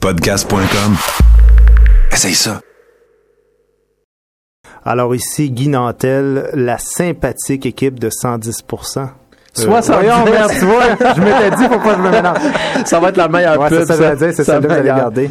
Podcast.com. Essaye ça. Alors ici, Guy Nantel, la sympathique équipe de 110 70. voyons, merde, tu vois, je m'étais dit, faut pas que je me mélange. Ça va être la meilleure Ouais, pub. c'est ça, que j'allais dire, c'est Ça celle-là que vous allez garder.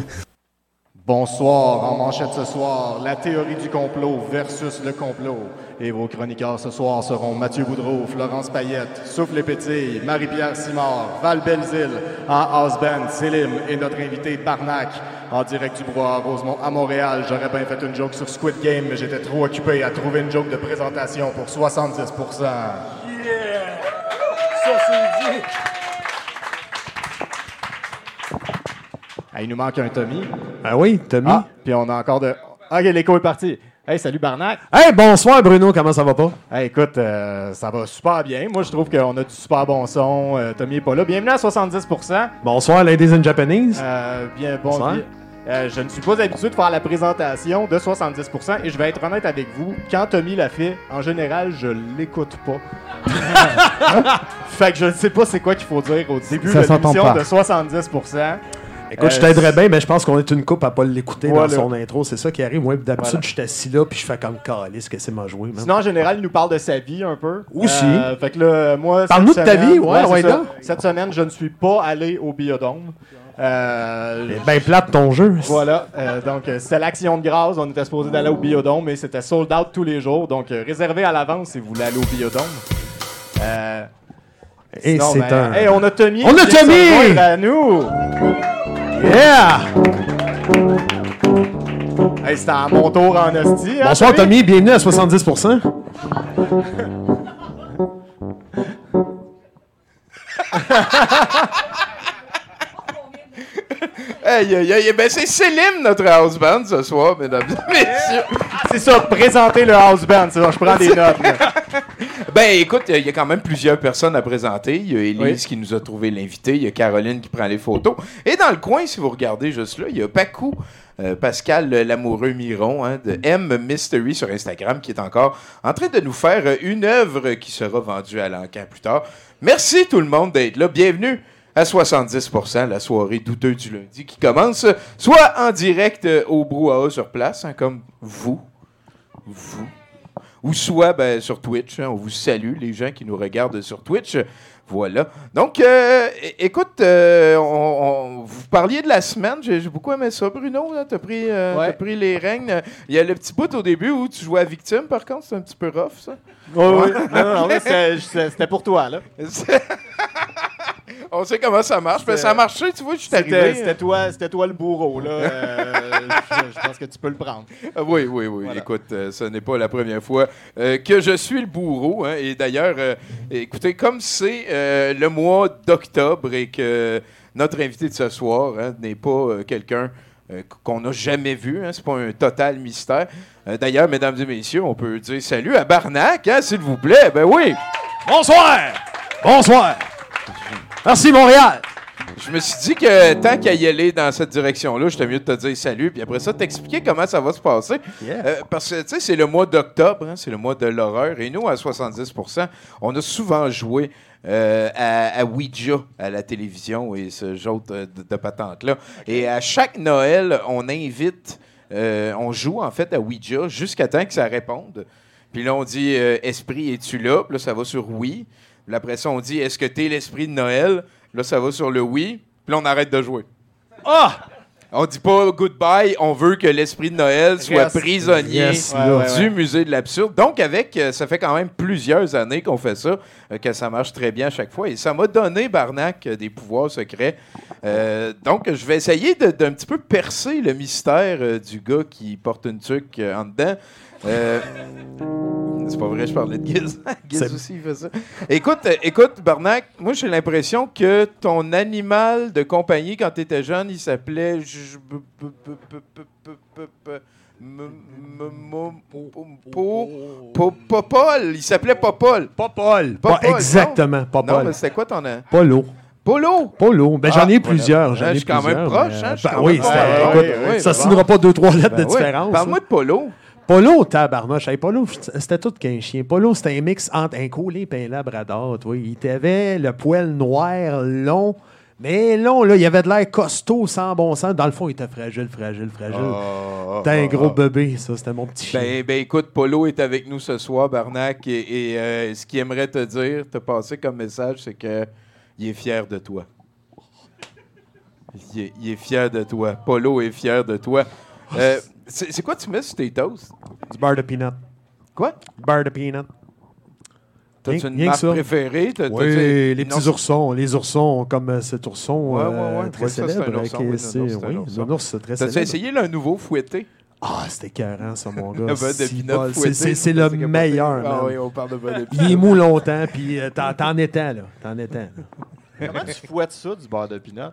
Bonsoir, en manchette ce soir, la théorie du complot versus le complot. Et vos chroniqueurs ce soir seront Mathieu Boudreau, Florence Payette, Souffle et Pétille, Marie-Pierre Simard, Val Belzile, en house band, Célim et notre invité Barnac. En direct du Bois Rosemont à Montréal, j'aurais bien fait une joke sur Squid Game, mais j'étais trop occupé à trouver une joke de présentation pour 70% Ah, il nous manque un Tommy. Ah oui, Tommy. Ah, puis on a encore de. Ok, l'écho est parti. Hey, salut Barnac. Hey, bonsoir Bruno, comment ça va pas? Hey, écoute, euh, ça va super bien. Moi, je trouve qu'on a du super bon son. Euh, Tommy est pas là. Bienvenue à 70% Bonsoir, ladies and Japanese. Euh, bien, bon. Bonsoir. euh, je ne suis pas habitué de faire la présentation de 70% et je vais être honnête avec vous. Quand Tommy l'a fait, en général, je l'écoute pas. fait que je ne sais pas c'est quoi qu'il faut dire au début Ça de l'émission de 70 Écoute, je euh, t'aiderais bien, mais je pense qu'on est une coupe à pas l'écouter Voilà. dans son intro. C'est ça qui arrive. Moi, d'habitude, Voilà. je suis assis là, puis je fais comme calice, que c'est m'a joué. Sinon, en général, il nous parle de sa vie un peu. Aussi. Euh, fait que là, moi. Parle-nous de ta vie, ouais, c'est ouais. Cette semaine, je ne suis pas allé au biodôme. Euh, C'est bien plate ton jeu. Voilà, euh, donc c'était l'action de grâce. On était supposé d'aller au biodôme, mais c'était sold out tous les jours. Donc réservez à l'avance si vous voulez aller au biodôme. Euh, Et c'est ben, un. hey, on a Tommy. On a Tommy! à nous. Yeah! Hey, c'était à mon tour en hostie. hein, Bonsoir Tommy, bienvenue à 70%. Aïe, aïe, aïe. Ben, c'est Célim, notre house band, ce soir, mesdames et messieurs. C'est ça, présenter le house band. c'est ça, je prends des notes. là. Ben, écoute, il y a quand même plusieurs personnes à présenter. Il y a Élise qui nous a trouvé l'invité. Il y a Caroline qui prend les photos. Et dans le coin, si vous regardez juste là, il y a Pacou. euh, Pascal euh, l'amoureux Miron hein, de M Mystery sur Instagram qui est encore en train de nous faire euh, une œuvre qui sera vendue à l'encan plus tard. Merci tout le monde d'être là. Bienvenue à 70%, la soirée douteuse du lundi qui commence soit en direct euh, au brouhaha sur place, hein, comme vous, vous, ou soit ben, sur Twitch. hein, on vous salue, les gens qui nous regardent sur Twitch. Voilà. Donc, euh, écoute, euh, on, on- vous parliez de la semaine. J'ai j'ai beaucoup aimé ça, Bruno. Tu as, pris, euh, Ouais. t'as pris les règnes. Il y a le petit bout au début où tu jouais à victime, par contre. C'est un petit peu rough, ça. Oui, oui. Non, non, non, mais c'était pour toi, là. on sait comment ça marche. Ben, ça a marché, tu vois, je suis C'était arrivé. c'était toi, c'était toi le bourreau, là. Euh, je, je pense que tu peux le prendre. Ah Oui, oui, oui. Voilà. Écoute, euh, ce n'est pas la première fois euh, que je suis le bourreau. hein. Et d'ailleurs, euh, écoutez, comme c'est euh, le mois d'octobre et que notre invité de ce soir hein, n'est pas euh, quelqu'un qu'on n'a jamais vu, hein, c'est pas un total mystère. Euh, d'ailleurs, mesdames et messieurs, on peut dire salut à Barnac, hein, s'il vous plaît. Ben oui. Bonsoir! Bonsoir! Merci Montréal! Je me suis dit que tant qu'à y aller dans cette direction-là, j'étais mieux de te dire salut, puis après ça, t'expliquer comment ça va se passer. Yeah. Euh, parce que, tu sais, c'est le mois d'octobre, hein, c'est le mois de l'horreur, et nous, à 70%, on a souvent joué euh, à, à Ouija, à la télévision, et ce genre de, patente-là. Et à chaque Noël, on invite, euh, on joue en fait à Ouija jusqu'à temps que ça réponde. Puis là, on dit Esprit, es-tu là? Puis là, ça va sur oui. Puis après ça, on dit Est-ce que t'es l'esprit de Noël? Là, ça va sur le oui. Puis là, on arrête de jouer. Ah! On dit pas goodbye, on veut que l'esprit de Noël soit Reste. prisonnier Yes, Ouais, là. ouais, du ouais. musée de l'absurde. Donc, avec, euh, ça fait quand même plusieurs années qu'on fait ça, euh, que ça marche très bien à chaque fois. Et ça m'a donné, Barnac, euh, des pouvoirs secrets. Euh, donc, je vais essayer de- d'un petit peu percer le mystère euh, du gars qui porte une tuque euh, en dedans. Euh, c'est pas vrai, je parlais de Giz. Giz C'est- aussi, il fait ça. Écoute, euh, écoute, Barnac, moi, j'ai l'impression que ton animal de compagnie, quand tu étais jeune, il s'appelait... j- b- b- b- b- b- b- b- b- m- m- m- po- po- Popol, il s'appelait Popol. Pas Paul. Pas Pas Paul, exactement, pas Non, Paul. mais c'était quoi ton nom? Polo. Polo? Polo. Ben, j'en Ah, ai voilà. plusieurs. J'en ai je suis quand même plusieurs, proche, mais, hein, je suis ben quand oui, même c'était- proche. écoute, Ouais, ouais, ça c'est signera pas deux, trois lettres Ben de différence. Parle-moi hein. de Polo. Polo, tabarnouche. Hey, Polo, c'était tout qu'un chien. Polo, c'était un mix entre un collie et un labrador. toi. Il avait le poil noir, long, Mais non, là, il avait de l'air costaud, sans bon sens. Dans le fond, il était fragile, fragile, fragile. C'était un gros bébé, ça. C'était mon petit chien. Ben, ben écoute, Polo est avec nous ce soir, Barnac, et, et, euh, ce qu'il aimerait te dire, te passer comme message, c'est que il est fier de toi. Il est, il est fier de toi. Polo est fier de toi. Euh, c'est c'est quoi tu mets sur tes toasts? Du beurre de peanut. Quoi? Beurre de peanut. T'as-tu Rien- une rien que marque ça. préférée? T'as- Oui, t'as- les non, petits oursons. Les oursons, comme euh, cet ourson Ouais, ouais, euh, ouais. très Ouais, ça, c'est un célèbre. ourson, qui oui, est- c'est- un oui, ourson. Nounours, c'est très T'as-tu célèbre. essayé le nouveau fouetté? Ah, c'était écœurant, ça, mon gars. Le de Si fouetté, C'est- C'est c'est le capoté. meilleur, Ah man. oui, on parle de beurre de Il est mou longtemps, puis euh, t'en t'en étends, là. T'en étends. là. Comment tu fouettes ça, du beurre de pinot?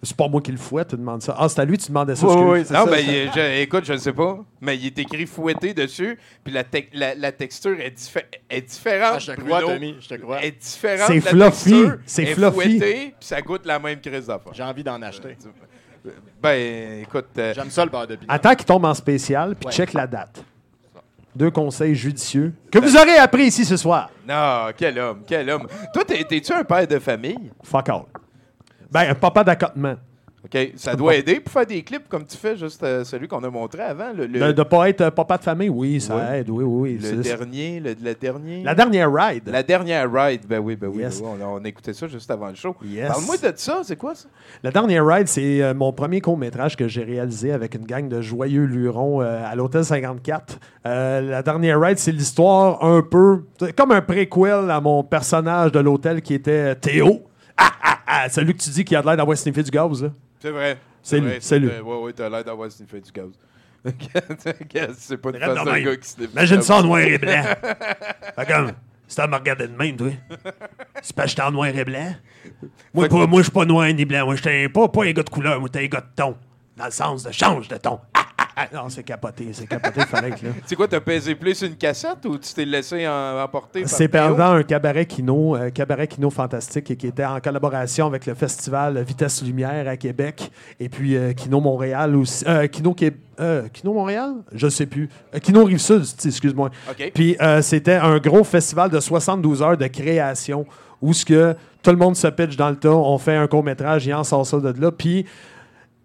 C'est pas moi qui le fouette, tu demandes ça. Ah, c'est à lui, tu demandais ça. Oui, oui, non, ça, ben, je- écoute, je ne sais pas, mais il est écrit fouetté dessus, puis la, la, la texture est, diffé- est différente. Ah, je te Bruno. crois, Tommy, je te crois. Est différente. C'est fluffy, c'est est fluffy. puis ça goûte la même crise d'affaires. J'ai envie d'en acheter. Ben, écoute, euh, J'aime ça, le beurre de pinot. Attends qu'il tombe en spécial, puis Ouais. check la date. Deux conseils judicieux que vous aurez appris ici ce soir. non, quel homme, quel homme. Toi, t'es- t'es-tu un père de famille? Fuck all. Ben, un papa d'accotement. OK, ça doit aider pour faire des clips comme tu fais, juste euh, celui qu'on a montré avant. Le, le- De ne pas être euh, papa de famille, oui, ça aide, oui, oui. le dernier, le, le dernier. La dernière ride. La dernière ride, ben oui, ben oui, Yes. ben oui, on, on écoutait ça juste avant le show. Yes. Parle-moi de ça, c'est quoi ça? La dernière ride, c'est euh, mon premier court-métrage que j'ai réalisé avec une gang de joyeux lurons euh, à l'Hôtel 54. Euh, la dernière ride, c'est l'histoire un peu comme un préquel à mon personnage de l'hôtel qui était Théo. Ah, ah, celui que tu dis qui a l'air d'avoir sniffé du gaz, là. C'est vrai. C'est lui, c'est lui. t'as- Ouais, ouais, t'as l'air d'avoir sniffé du gaz. c'est pas de même. gars qui sniffe. Imagine ça en noir et blanc. fait comme, c'est à me de même, toi. C'est pas que j'étais en noir et blanc. Moi, pas, moi je suis pas noir ni blanc. Moi, j'étais pas, pas un gars de couleur. Moi, j'étais un gars de ton. Dans le sens de change de ton. Ah, ah, ah. Non, c'est capoté. C'est capoté, fallait que là. C'est quoi, t'as pesé plus une cassette ou tu t'es laissé en- emporter C'est pendant un cabaret kino, euh, cabaret kino fantastique qui était en collaboration avec le festival Vitesse Lumière à Québec et puis euh, Kino Montréal aussi. Euh, kino, Qué- euh, Kino Montréal? Je sais plus. Euh, kino Rive-Sud, excuse-moi. Puis euh, c'était un gros festival de 72 heures de création où ce que tout le monde se pitch dans le tas, on fait un court-métrage, il en sort ça de là. Puis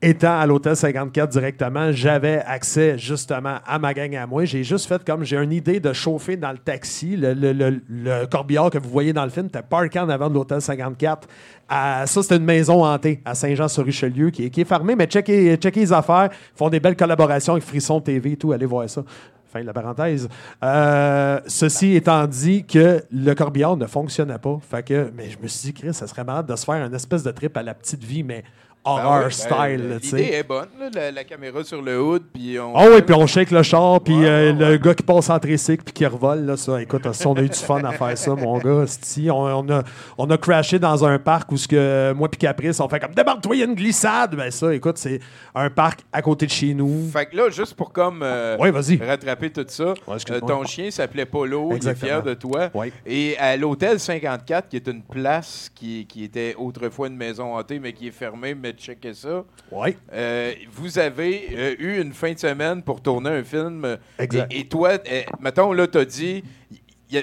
étant à l'hôtel 54 directement, j'avais accès justement à ma gang à moi. J'ai juste fait comme j'ai une idée de chauffer dans le taxi. Le, le- le- corbillard que vous voyez dans le film était parké en avant de l'hôtel 54. À- ça, c'était une maison hantée à Saint-Jean-sur-Richelieu qui, est- qui est fermée, mais checkez, checkez les affaires. Ils font des belles collaborations avec Frisson TV et tout. Allez voir ça. Fin de la parenthèse. Euh, ceci étant dit que le corbillard ne fonctionnait pas. Fait que, mais je me suis dit, Chris, ça serait malade de se faire une espèce de trip à la petite vie, mais horror ouais, ben, style. là, tu sais. L'idée est bonne, là, la, la caméra sur le hood, puis on... Ah oui, puis on shake le char, puis Ouais, euh, ouais, le gars qui passe en tricycle puis qui revole, là, ça, écoute, on a eu du fun à faire ça, mon gars, c'ti, on, on a, on a crashé dans un parc où ce que moi puis Caprice, on fait comme débarque-toi, il y a une glissade. Ben ça, écoute, c'est un parc à côté de chez nous. Fait que là, juste pour comme euh, Ouais, vas-y. rattraper tout ça, euh, ton chien s'appelait Polo, il est fier de toi. Et à l'hôtel 54, qui est une place qui, qui était autrefois une maison hantée, mais qui est fermée, mais checkez ça. Ouais. Euh, vous avez euh, eu une fin de semaine pour tourner un film. Exact. Et, et toi, euh, mettons, là, t'as dit.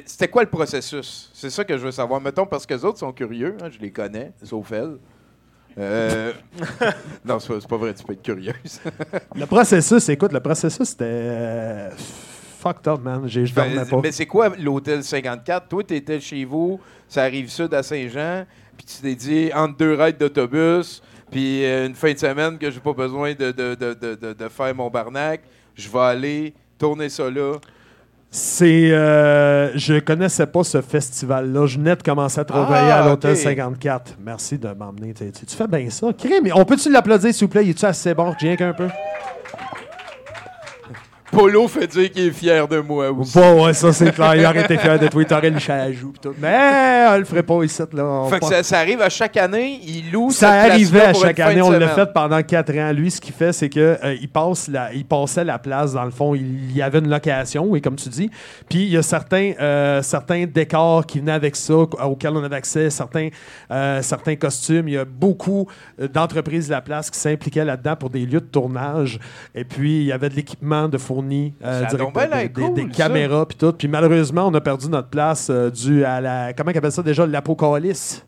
C'était quoi le processus? C'est ça que je veux savoir. Mettons, parce que les autres sont curieux, hein, je les connais, sauf elle. Euh, non, c'est pas, pas vrai, tu peux être curieuse. Le processus, écoute, le processus, c'était euh, fucked up, man. J'ai- Je dormais Ben, pas. mais c'est quoi l'hôtel 54? Toi, tu étais chez vous, ça arrive sud à Saint-Jean, puis tu t'es dit entre deux rides d'autobus, puis euh, une fin de semaine que j'ai pas besoin de, de, de, de, faire mon barnac, je vais aller tourner ça là. C'est. euh, je connaissais pas ce festival-là. Je venais de commencer à travailler Ah, à l'Hôtel ok. 54. Merci de m'emmener. Tu fais bien ça? Crime, on peut-tu l'applaudir, s'il vous plaît? Il est-tu assez bon? Rien qu'un peu? Polo fait dire qu'il est fier de moi aussi. Bon, ouais, ça, c'est clair. Il aurait été fier de toi. Il t'aurait liché à joue. pis tout. Mais on le ferait pas ici. Là. Fait que ça, ça arrive à chaque année, il loue Ça arrivait à chaque année. On l'a fait pendant quatre ans. Lui, ce qu'il fait, c'est que euh, passe la, il passait la place dans le fond. Il y avait une location, oui, comme tu dis. Puis il y a certains, euh, certains décors qui venaient avec ça, auxquels on avait accès, certains, euh, certains costumes. Il y a beaucoup euh, d'entreprises de la place qui s'impliquaient là-dedans pour des lieux de tournage. Et puis il y avait de l'équipement de fourni, euh, Ça a direct- donc bien des, l'air des- cool, des ça. caméras puis tout. Puis malheureusement, on a perdu notre place euh, dû à la, comment ils appellent ça déjà, l'apocalypse.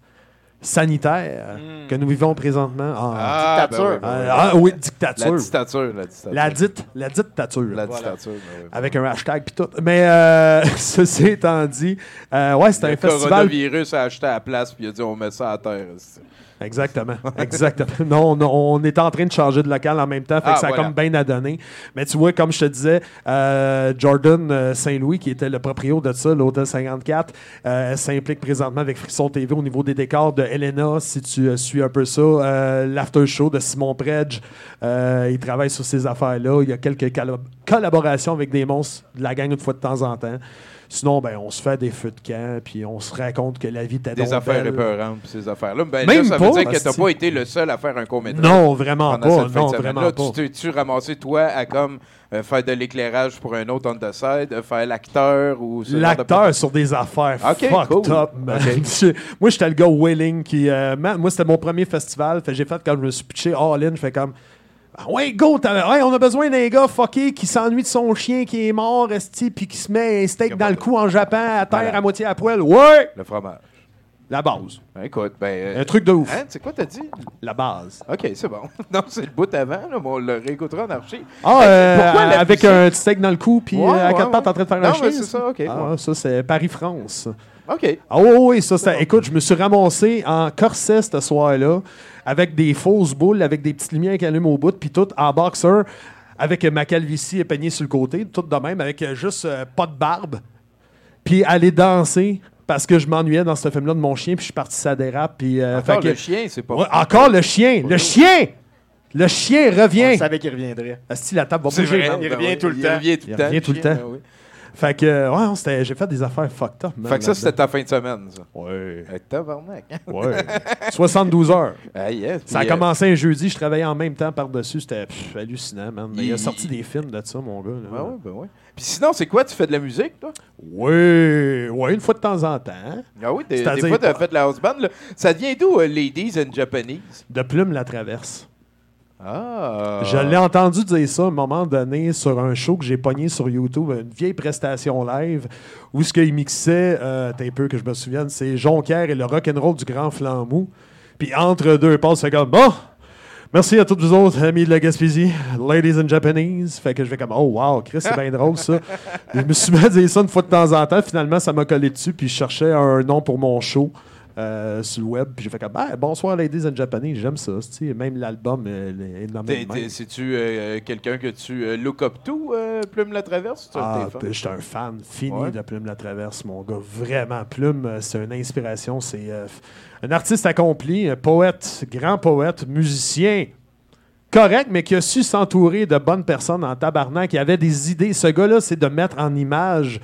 sanitaire que nous vivons présentement en... Ah, Dictature. ben oui, ben Euh, oui. ah oui, La dictature. dictature, la dictature. La dite, la dictature. La Voilà. dictature, ben oui. Avec un hashtag puis tout. Mais euh, ceci étant dit, euh, ouais, c'était Le un festival. coronavirus a acheté à la place puis il a dit on met ça à terre. c'est- Exactement. Exactement. non, non, on est en train de changer de local en même temps, fait Ah, que ça a comme bien à donner. Mais tu vois, comme je te disais, euh, Jordan euh, Saint-Louis, qui était le proprio de ça, l'Hôtel 54, euh, s'implique présentement avec Frisson TV au niveau des décors de Elena, si tu euh, suis un peu ça. L'after show de Simon Predge, il travaille sur ces affaires-là. Il y a quelques collaborations avec des monstres de la gang une fois de temps en temps. Sinon, ben, on se fait des feux de camp, puis on se raconte que la vie était Des affaires belle. épeurantes puis ces affaires-là. Ben, Même là, ça veut pas, dire que t'as pas été le seul à faire un court-métrage. Non, vraiment pas. cette Non, vraiment Là, pas. tu t'es-tu ramassé, toi, à comme euh, faire de l'éclairage pour un autre on the side, euh, faire l'acteur ou de- L'acteur sur des affaires Ok, fucked cool. up, man. Moi, j'étais le gars willing qui. euh, moi, c'était mon premier festival. Fait j'ai fait quand je me suis pitché all-in. Je fais comme. Ah ouais, go, ouais, on a besoin d'un gars fucké qui s'ennuie de son chien qui est mort, esti, puis qui se met un steak dans le cou en Japon, à terre, Voilà. à moitié à poil. Ouais! Le fromage. La base. Ben, écoute, ben... euh, Un truc de ouf. Hein, c'est quoi t'as dit? La base. OK, c'est bon. non, c'est le bout avant, là, mais on le réécoutera en archi. Ah, euh, pourquoi avec un steak dans le cou, puis Ouais, euh, à ouais, quatre pattes en train de faire un chien. c'est ça, ok, Ah, ça, c'est Paris-France. OK. Ah oui, oui, ça, c'était- écoute, je me suis ramassé en corset ce soir-là, avec des fausses boules, avec des petites lumières qui allument au bout, puis tout en boxer, avec ma calvitie épeignée sur le côté, tout de même, avec euh, juste euh, pas de barbe, puis aller danser, parce que je m'ennuyais dans ce film-là de mon chien, puis je suis parti ça dérape, puis... euh, Encore fait que- le chien, c'est pas... Ouais, encore le chien! Le chien! Le chien On revient! savait qu'il reviendrait. Asti, la table va C'est bouger. vrai. Il ben revient tout le il temps. revient tout Il le temps. revient le tout le temps. Fait que, euh, ouais, j'ai fait des affaires fucked up, man, Fait que ça, c'était ta fin de semaine, ça. Ouais, Avec tabarnak. ouais. 72 heures. Ah, yes. Ça a commencé un jeudi, je travaillais en même temps par-dessus. C'était hallucinant, man. Mais il, a Il- sorti des films de ça, mon gars. là. Ben ouais, ben ouais. Puis sinon, c'est quoi? Tu fais de la musique, toi? Oui, ouais, une fois de temps en temps. Ah oui, des, fois, tu as fait de la house band. là. Ça vient d'où, euh, Ladies and Japanese? De Plume la traverse. Ah. Je l'ai entendu dire ça à un moment donné sur un show que j'ai pogné sur YouTube, une vieille prestation live, où ce qu'il mixait, euh, un peu que je me souvienne, c'est Jonquière et le rock'n'roll du Grand Flambeau. Puis entre deux passes, c'est comme bon. Merci à toutes vous autres, amis de la Gaspésie, ladies and Japanese. Fait que je fais comme, oh wow, Chris, c'est bien drôle ça. je me suis mis à dire ça une fois de temps en temps. Finalement, ça m'a collé dessus, puis je cherchais un nom pour mon show. Euh, sur le web, puis j'ai fait comme ah, bonsoir ladies and Japanese, j'aime ça, même l'album euh, est nommé. C'est-tu euh, quelqu'un que tu euh, look up to, Plume la Traverse? Tu Ah, ben, j'étais un fan fini Ouais. de Plume la Traverse, mon gars. Vraiment, Plume, c'est une inspiration. C'est un artiste accompli, un poète, grand poète, musicien. Correct, mais qui a su s'entourer de bonnes personnes en tabarnak, qui avait des idées. Ce gars-là, c'est de mettre en image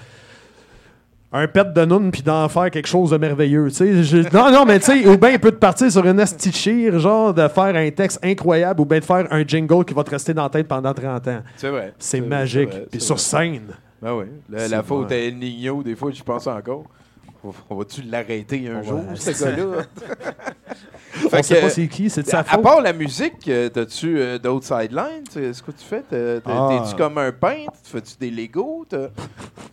un pet de noun puis d'en faire quelque chose de merveilleux. Je- non, non, mais tu sais, ou bien il peut te partir sur une astichire, genre de faire un texte incroyable, ou bien de faire un jingle qui va te rester dans la tête pendant 30 ans. C'est vrai. C'est magique. Puis sur vrai. scène. Ben oui. La, faute à El des fois, j'y pense encore. On- va-tu l'arrêter un jour, ce c'est gars-là? On sait pas c'est qui, c'est de sa à faute. part la musique, euh, t'as-tu euh, d'autres sidelines? C'est ce que tu fais? Ah. T'es-tu comme un peintre? Fais-tu des Legos?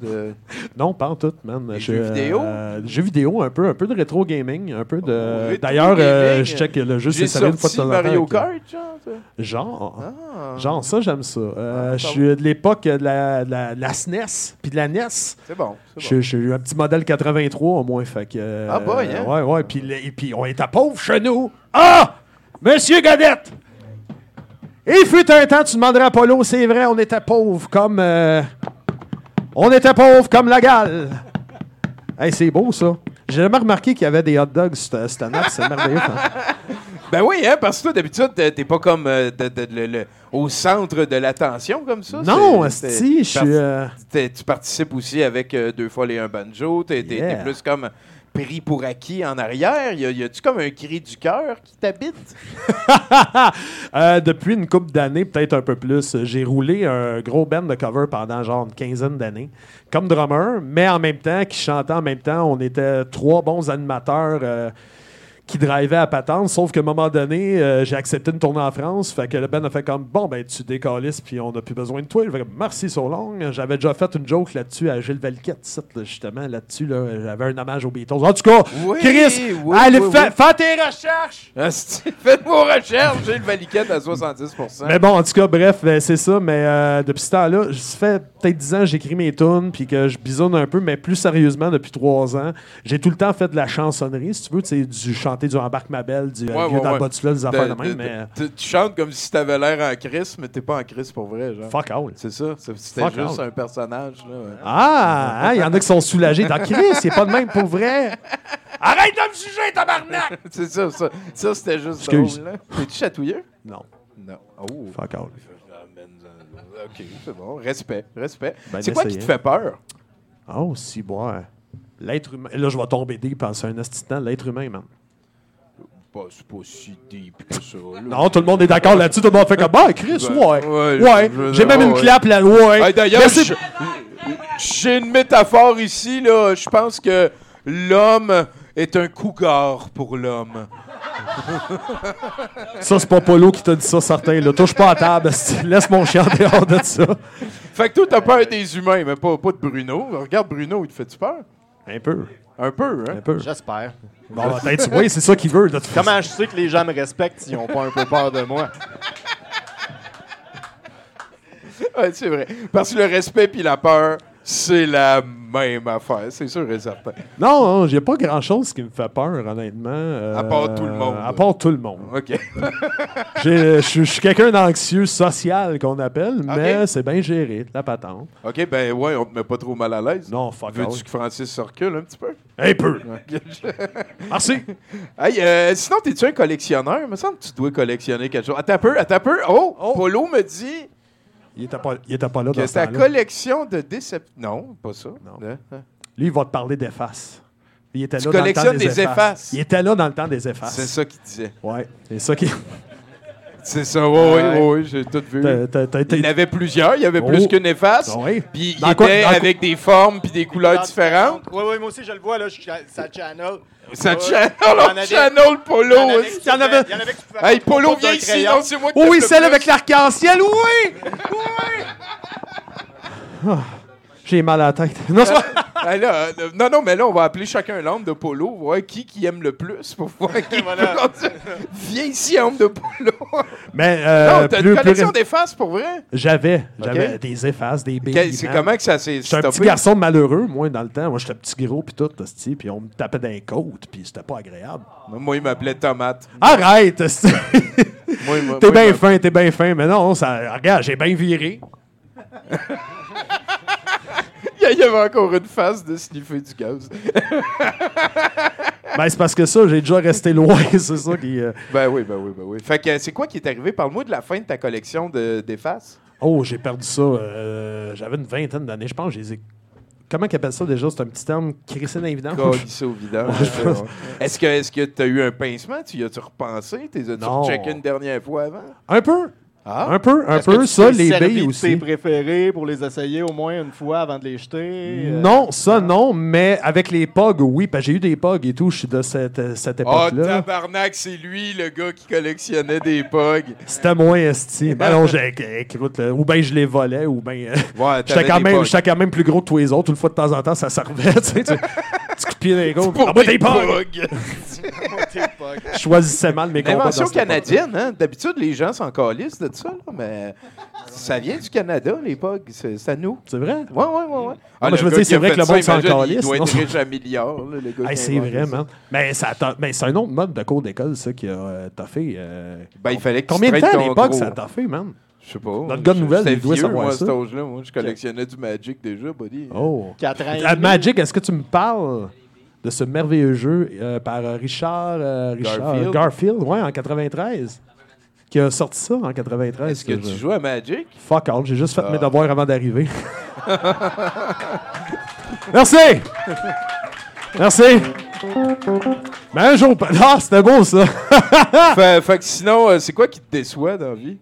De- Non, pas en tout, man. Des Je- jeux vidéo? euh, jeux vidéo, un peu, un peu de rétro gaming, un peu de. D'ailleurs, euh, je check le jeu, c'est sérieux une fois de temps Mario Kart, genre? ça? Genre. Ah. Genre, ça, j'aime ça. Ah, je ça suis de l'époque de la, de la, de la SNES, puis de la NES. C'est bon. Je suis un petit modèle 83 au moins. Fait que, euh, Ah, boy, hein? Ouais, ouais. Puis, et puis on était pauvres chez nous. Ah! Monsieur Godette! Il fut un temps, tu demanderais à Polo, c'est vrai, on était pauvres comme. euh, on était pauvres comme la gale. Hey, c'est beau, ça. J'ai jamais remarqué qu'il y avait des hot dogs sur cette nappe, c'est merveilleux. hein. Ben oui, hein, parce que toi, d'habitude, t'es t'es pas comme euh, de- de- le- le- au centre de l'attention comme ça. Non, C'est- Asti, je c'est- suis. euh, t'es- Tu participes aussi avec euh, deux fois les un banjo. T'es t'es- Yeah. t'es plus comme pris pour acquis en arrière. Y a- y a-tu comme un cri du cœur qui t'habite? Euh, depuis une couple d'années, peut-être un peu plus, j'ai roulé un gros band de cover pendant genre une quinzaine d'années, comme drummer, mais en même temps, qui chantait en même temps. On était trois bons animateurs euh, qui drivait à patente, sauf qu'à un moment donné, euh, j'ai accepté de tourner en France. Fait que le Ben a fait comme bon, ben tu décalisses, puis on n'a plus besoin de toi. Fais comme merci, so long. J'avais déjà fait une joke là-dessus à Gilles Valquette, là, justement, là-dessus. Là, J'avais un hommage aux Beatles. En tout cas, Oui, Chris, oui, allez, oui, fais, tes recherches! Faites vos recherches, j'ai le Valiquette à 70%. Mais bon, en tout cas, bref, ben, c'est ça. Mais euh, depuis ce temps-là, ça fait peut-être 10 ans que j'écris mes tunes, puis que je bisonne un peu, mais plus sérieusement, depuis 3 ans, j'ai tout le temps fait de la chansonnerie, si tu veux, tu sais, du chanter du Embarque ma belle, du euh, Ouais, Vieux ouais, dans le ouais. bas du fleuve, des affaires de, De- même, mais euh, tu- Tu chantes comme si t'avais l'air en crise, mais t'es pas en crise pour vrai, genre. fuck all. C'est ça, c'était Fuck juste all. un personnage, là. Ah, hein, il y en a qui sont soulagés. Dans Chris, c'est pas de même pour vrai. Arrête de me juger, tabarnak! C'est ça, ça. Ça, c'était juste Excuse. drôle. T'es-tu chatouilleux? Non, Non. Oh. fuck all. Ok, c'est bon. Respect, respect. Ben, c'est quoi qui te fait peur? Oh, si, boire. L'être humain. Là, je vais tomber deep penser un instant. L'être humain, man. C'est pas si deep que ça, là. Non, tout le monde est d'accord là-dessus. Tout le monde fait comme, bah, Chris, Ben, ouais. ouais, J'ai même une clap là. Ouais. Hey, D'ailleurs, j'ai une métaphore ici, là. Je pense que l'homme est un cougar pour l'homme. Ça, c'est pas Polo qui t'a dit ça, certain. Là. Touche pas à table. Laisse mon chien en dehors de ça. Fait que toi, t'as peur des humains, mais pas, pas de Bruno. Regarde Bruno, il te fait-tu peur? Un peu. Un peu, hein? Un peu. J'espère. Bon, peut-être, tu vois, c'est ça qu'il veut. de toute façon. Comment je sais que les gens me respectent s'ils n'ont pas un peu peur de moi? Ouais, c'est vrai. Parce que le respect puis la peur, c'est la même affaire, c'est sûr et certain. Non, non, j'ai pas grand-chose qui me fait peur, honnêtement. euh, À part tout le monde. À part tout le monde. OK. Je suis- quelqu'un d'anxieux social, qu'on appelle, mais c'est bien géré, la patente. OK, ben ouais, on te met pas trop mal à l'aise. Non, fuck. Veux-tu que Francis se recule un petit peu? Un peu. Merci. hey, euh, sinon, t'es-tu un collectionneur? Il me semble que tu dois collectionner quelque chose. Attends un peu, attends un peu. Oh, Oh. Polo me dit Il était pas, il était pas là que dans temps-là. collection de décep... Non, pas ça. Non. Hein? Lui, il va te parler d'effaces. Il était Tu là dans le temps des des effaces. effaces. Il était là dans le temps des effaces. C'est ça qu'il disait. Ouais, c'est ça qui. C'est ça, oui, oui, oui, j'ai tout vu. T'as- t'as- t'as- Il y en avait plusieurs, il y avait Oh. plus qu'une efface. Ah oui. Puis il était quoi- avec des formes puis des couleurs différentes. Oui, oui, moi aussi, je le vois, là. Je suis à sa channel. Ça channel, Il y en on avait- channel Polo. Il y en avait aussi. qui pouvaient- il y en avait qui pouvaient Hey, Polo, viens ici, crayon. non, c'est moi qui oui, celle le avec l'arc-en-ciel, oui! Ah, J'ai mal à la tête. Non, c'est pas- là, euh, non, non, mais là, on va appeler chacun l'homme de Polo, voir qui qui aime le plus pour voir qui Voilà. Viens ici, homme de Polo. Mais euh, non, t'as plus, une collection d'effaces pour vrai? J'avais. J'avais des effaces, des baby. C'est comment que ça s'est J'étais un petit stoppé? garçon malheureux, moi, dans le temps. Moi, j'étais petit gros, puis tout, hostie, puis on me tapait dans les côtes, puis c'était pas agréable. Moi, il m'appelait Tomate. Arrête! hostie. Moi, il m'a- t'es moi, il bien m'a- fin, t'es bien fin, mais non, ça, regarde, j'ai bien viré. Il y avait encore une face de sniffer du gaz. Ben, c'est parce que ça, j'ai déjà resté loin, c'est ça qui... euh, Ben oui, ben oui, ben oui. Fait que c'est quoi qui est arrivé? Parle-moi de la fin de ta collection de- d'effaces. Oh, j'ai perdu ça. euh, J'avais une vingtaine d'années, je pense. Je les ai- Comment qu'ils appellent ça déjà? C'est un petit terme crissé dans les vidanges? Collissé au vidange. Est-ce que est-ce que tu as eu un pincement? Tu y as-tu repensé? T'es as-tu Non. rechecké une dernière fois avant? Un peu. Ah? Un peu, un que peu. tu Ça, les billes aussi. tes préférés pour les essayer au moins une fois avant de les jeter? euh, Non, ça non, mais avec les POG, oui, parce que j'ai eu des POG et tout, je suis de cette, cette Oh, époque-là. tabarnak, c'est lui, le gars qui collectionnait des pogs. C'était moins esti. Ben non, j'ai, écoute, là, ou bien je les volais, ou bien. euh, Ouais, j'étais, quand quand même plus gros que tous les autres. Une fois de temps en temps, ça servait. Tu sais, tu, tu coup de pied dans les gars. Pour Ah, moi, tes pogs. Je choisissais mal mes combats. Invention canadienne, hein? D'habitude, les gens s'en calissent de ça, là, mais ça vient du Canada, les pogs. C'est à nous. C'est vrai? Ouais, ouais, ouais, ouais. moi, le je veux dire, c'est vrai que le monde s'en imagine, Il calisse, doit être riche à milliards, là, le gars Hey, c'est vrai, man. Mais, ça, mais c'est un autre mode de cours d'école, ça, qui a euh, taffé. euh, Ben, il fallait que Combien de temps à l'époque ça a taffé, man? Je sais pas. Notre gars de nouvelles, J'étais il doit vieux, savoir moi, à ça. cet âge-là. Moi, je collectionnais du Magic déjà, buddy. Oh. 4 ans. et À demi. Magic, est-ce que tu me parles de ce merveilleux jeu euh, par euh, Richard, euh, Richard Garfield. Garfield, ouais, en 93, qui a sorti ça en 93. Est-ce que tu joues à Magic? Fuck all, j'ai juste fait Ah. mes devoirs avant d'arriver. Merci! Merci! Mais un jour... Ah, c'était beau, ça! fait, fait que sinon, c'est quoi qui te déçoit dans la vie?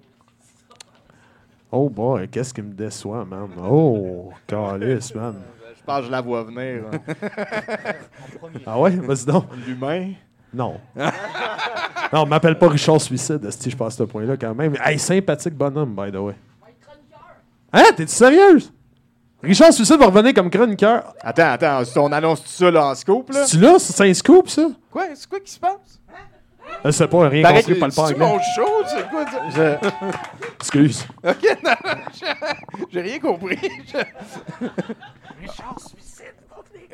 Oh boy, qu'est-ce qui me déçoit, man? Oh, calice, man. Je pense que je la vois venir. hein. Ah ouais? Vas-y donc. L'humain? Non. non, on m'appelle pas Richard Suicide, si je passe ce point-là quand même. Hey, sympathique bonhomme, by the way. Hein, t'es-tu sérieuse? Richard Suicide va revenir comme chroniqueur. Attends, attends, on annonce tout ça là, en scoop, là? Tu là? C'est un scoop, ça? Quoi? C'est quoi qui se passe? Je sais pas, rien Pareil, compris, pas le C'est mon show? C'est quoi ça? Je- Excuse. Ok, non, j'ai rien compris. Je-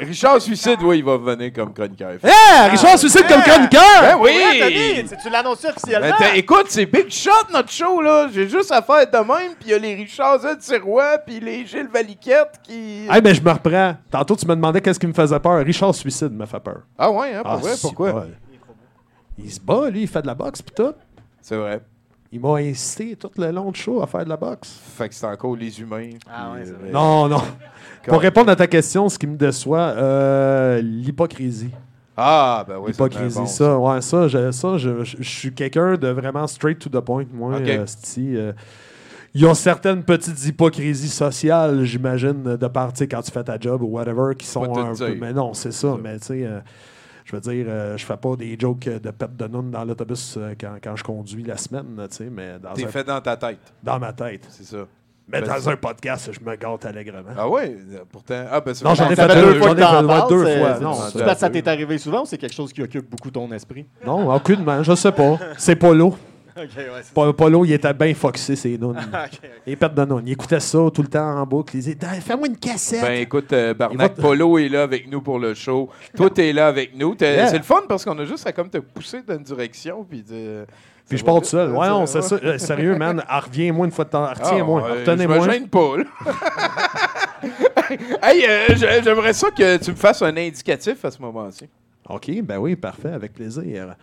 Richard Suicide, oui, il va venir comme chroniqueur. Hé! Richard Suicide comme chroniqueur! Ben oui! Dit, tu- l'annonces officiellement? Ben, écoute, c'est Big Shot notre show, là. J'ai juste à faire de même, puis il y a les Richard Z. Sirois, puis les Gilles Valiquette qui. Hey, ben je me reprends. Tantôt, tu me demandais qu'est-ce qui me faisait peur. Richard Suicide me fait peur. Ah ouais, hein, pour Ah, vrai, pourquoi? Il se bat, lui, il fait de la boxe pis tout. C'est vrai. Il m'a incité tout le long du show à faire de la boxe. Fait que c'est encore les humains. Ah ouais, puis, c'est euh, vrai. Non, non. Pour répondre à ta question, ce qui me déçoit, euh, l'hypocrisie. Ah, ben oui, L'hypocrisie, bon, ça, ouais, ça, je, ça, je, je- je suis quelqu'un de vraiment straight to the point, moi, Ok. euh, c'ti, euh, il y a certaines petites hypocrisies sociales, j'imagine, de part, tu sais, quand tu fais ta job ou whatever, qui sont un peu... Mais non, c'est ça, mais tu sais... je veux dire, euh, je fais pas des jokes de pète de noun dans l'autobus euh, quand, quand je conduis la semaine, tu sais, mais dans, T'es un- fait dans ta tête, dans ma tête. c'est ça. Mais Ben, dans un podcast, je me gâte allègrement. Ah ouais, euh, pourtant. Ah, ben Non, j'en ai fait deux, fois deux fois, non, ça t'est arrivé souvent ou c'est quelque chose qui occupe beaucoup ton esprit? Non, aucunement, je sais pas. C'est Polo. Ok, ouais, c'est Polo, il était bien foxé. Ok, ok. Les pètes de nounes. Il écoutait ça tout le temps en boucle. Il disait Fais-moi une cassette. Ben écoute, euh, Il va Polo est là avec nous pour le show. Toi, t'es là avec nous. Yeah. C'est le fun parce qu'on a juste à comme te pousser dans une direction. Puis, de- Puis ça je pars tout seul. Ouais, non, c'est ça. Euh, Sérieux, man. Reviens-moi une fois de temps. Retiens-moi. Ah, Retenez-moi. Je me gêne pas, hey, euh, j'ai- j'aimerais ça que tu me fasses un indicatif à ce moment-ci. OK, ben oui, parfait, avec plaisir.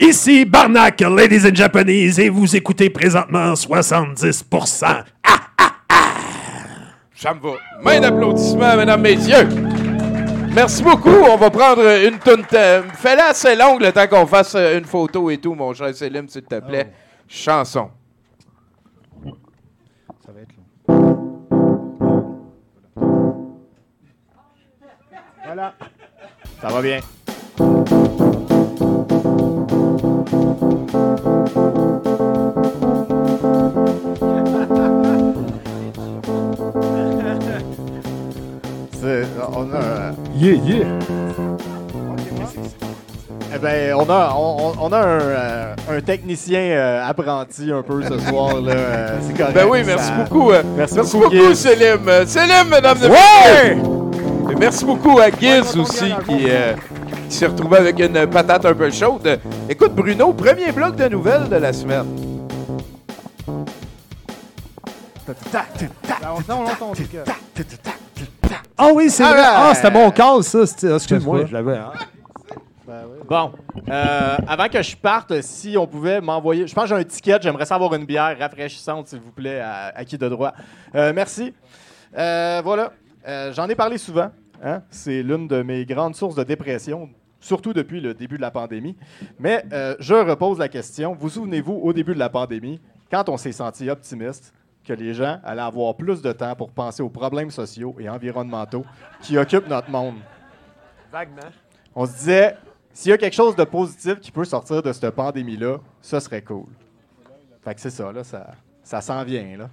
Ici Barnac, Ladies and Japanese, et vous écoutez présentement 70%. Ça me va. Main d'applaudissement, mesdames, messieurs. Merci beaucoup. On va prendre une toune. euh, Fais-la assez longue le temps qu'on fasse euh, une photo et tout, mon cher Célim, s'il te plaît. Chanson. Ça va être long. Voilà. Ça va bien. Yeah, yeah. Eh ben, on a, on, a un, euh, un technicien euh, apprenti un peu ce soir. là. euh, c'est correct. Ben oui, merci ça- beaucoup. euh, Merci Merci, beaucoup, beaucoup, Giz. Célim. Euh, Célim, mesdames et Ouais! messieurs. Et merci beaucoup à Giz aussi qui, euh, qui s'est retrouvé avec une patate un peu chaude. Écoute, Bruno, premier bloc de nouvelles de la semaine. Ah oui, c'est Ah vrai. ouais. Ah, c'était mon call, ça. C'était- Excuse-moi, je l'avais. hein. Bon, euh, avant que je parte, si on pouvait m'envoyer. Je pense que j'ai un ticket, j'aimerais savoir une bière rafraîchissante, s'il vous plaît, à, à qui de droit. Euh, merci. Euh, voilà. Euh, J'en ai parlé souvent. hein. C'est l'une de mes grandes sources de dépression, surtout depuis le début de la pandémie. Mais euh, je repose la question. Vous souvenez-vous, au début de la pandémie, quand on s'est senti optimiste, que les gens allaient avoir plus de temps pour penser aux problèmes sociaux et environnementaux qui occupent notre monde? On se disait, s'il y a quelque chose de positif qui peut sortir de cette pandémie-là, ça serait cool. Fait que c'est ça, là, ça, ça s'en vient, là.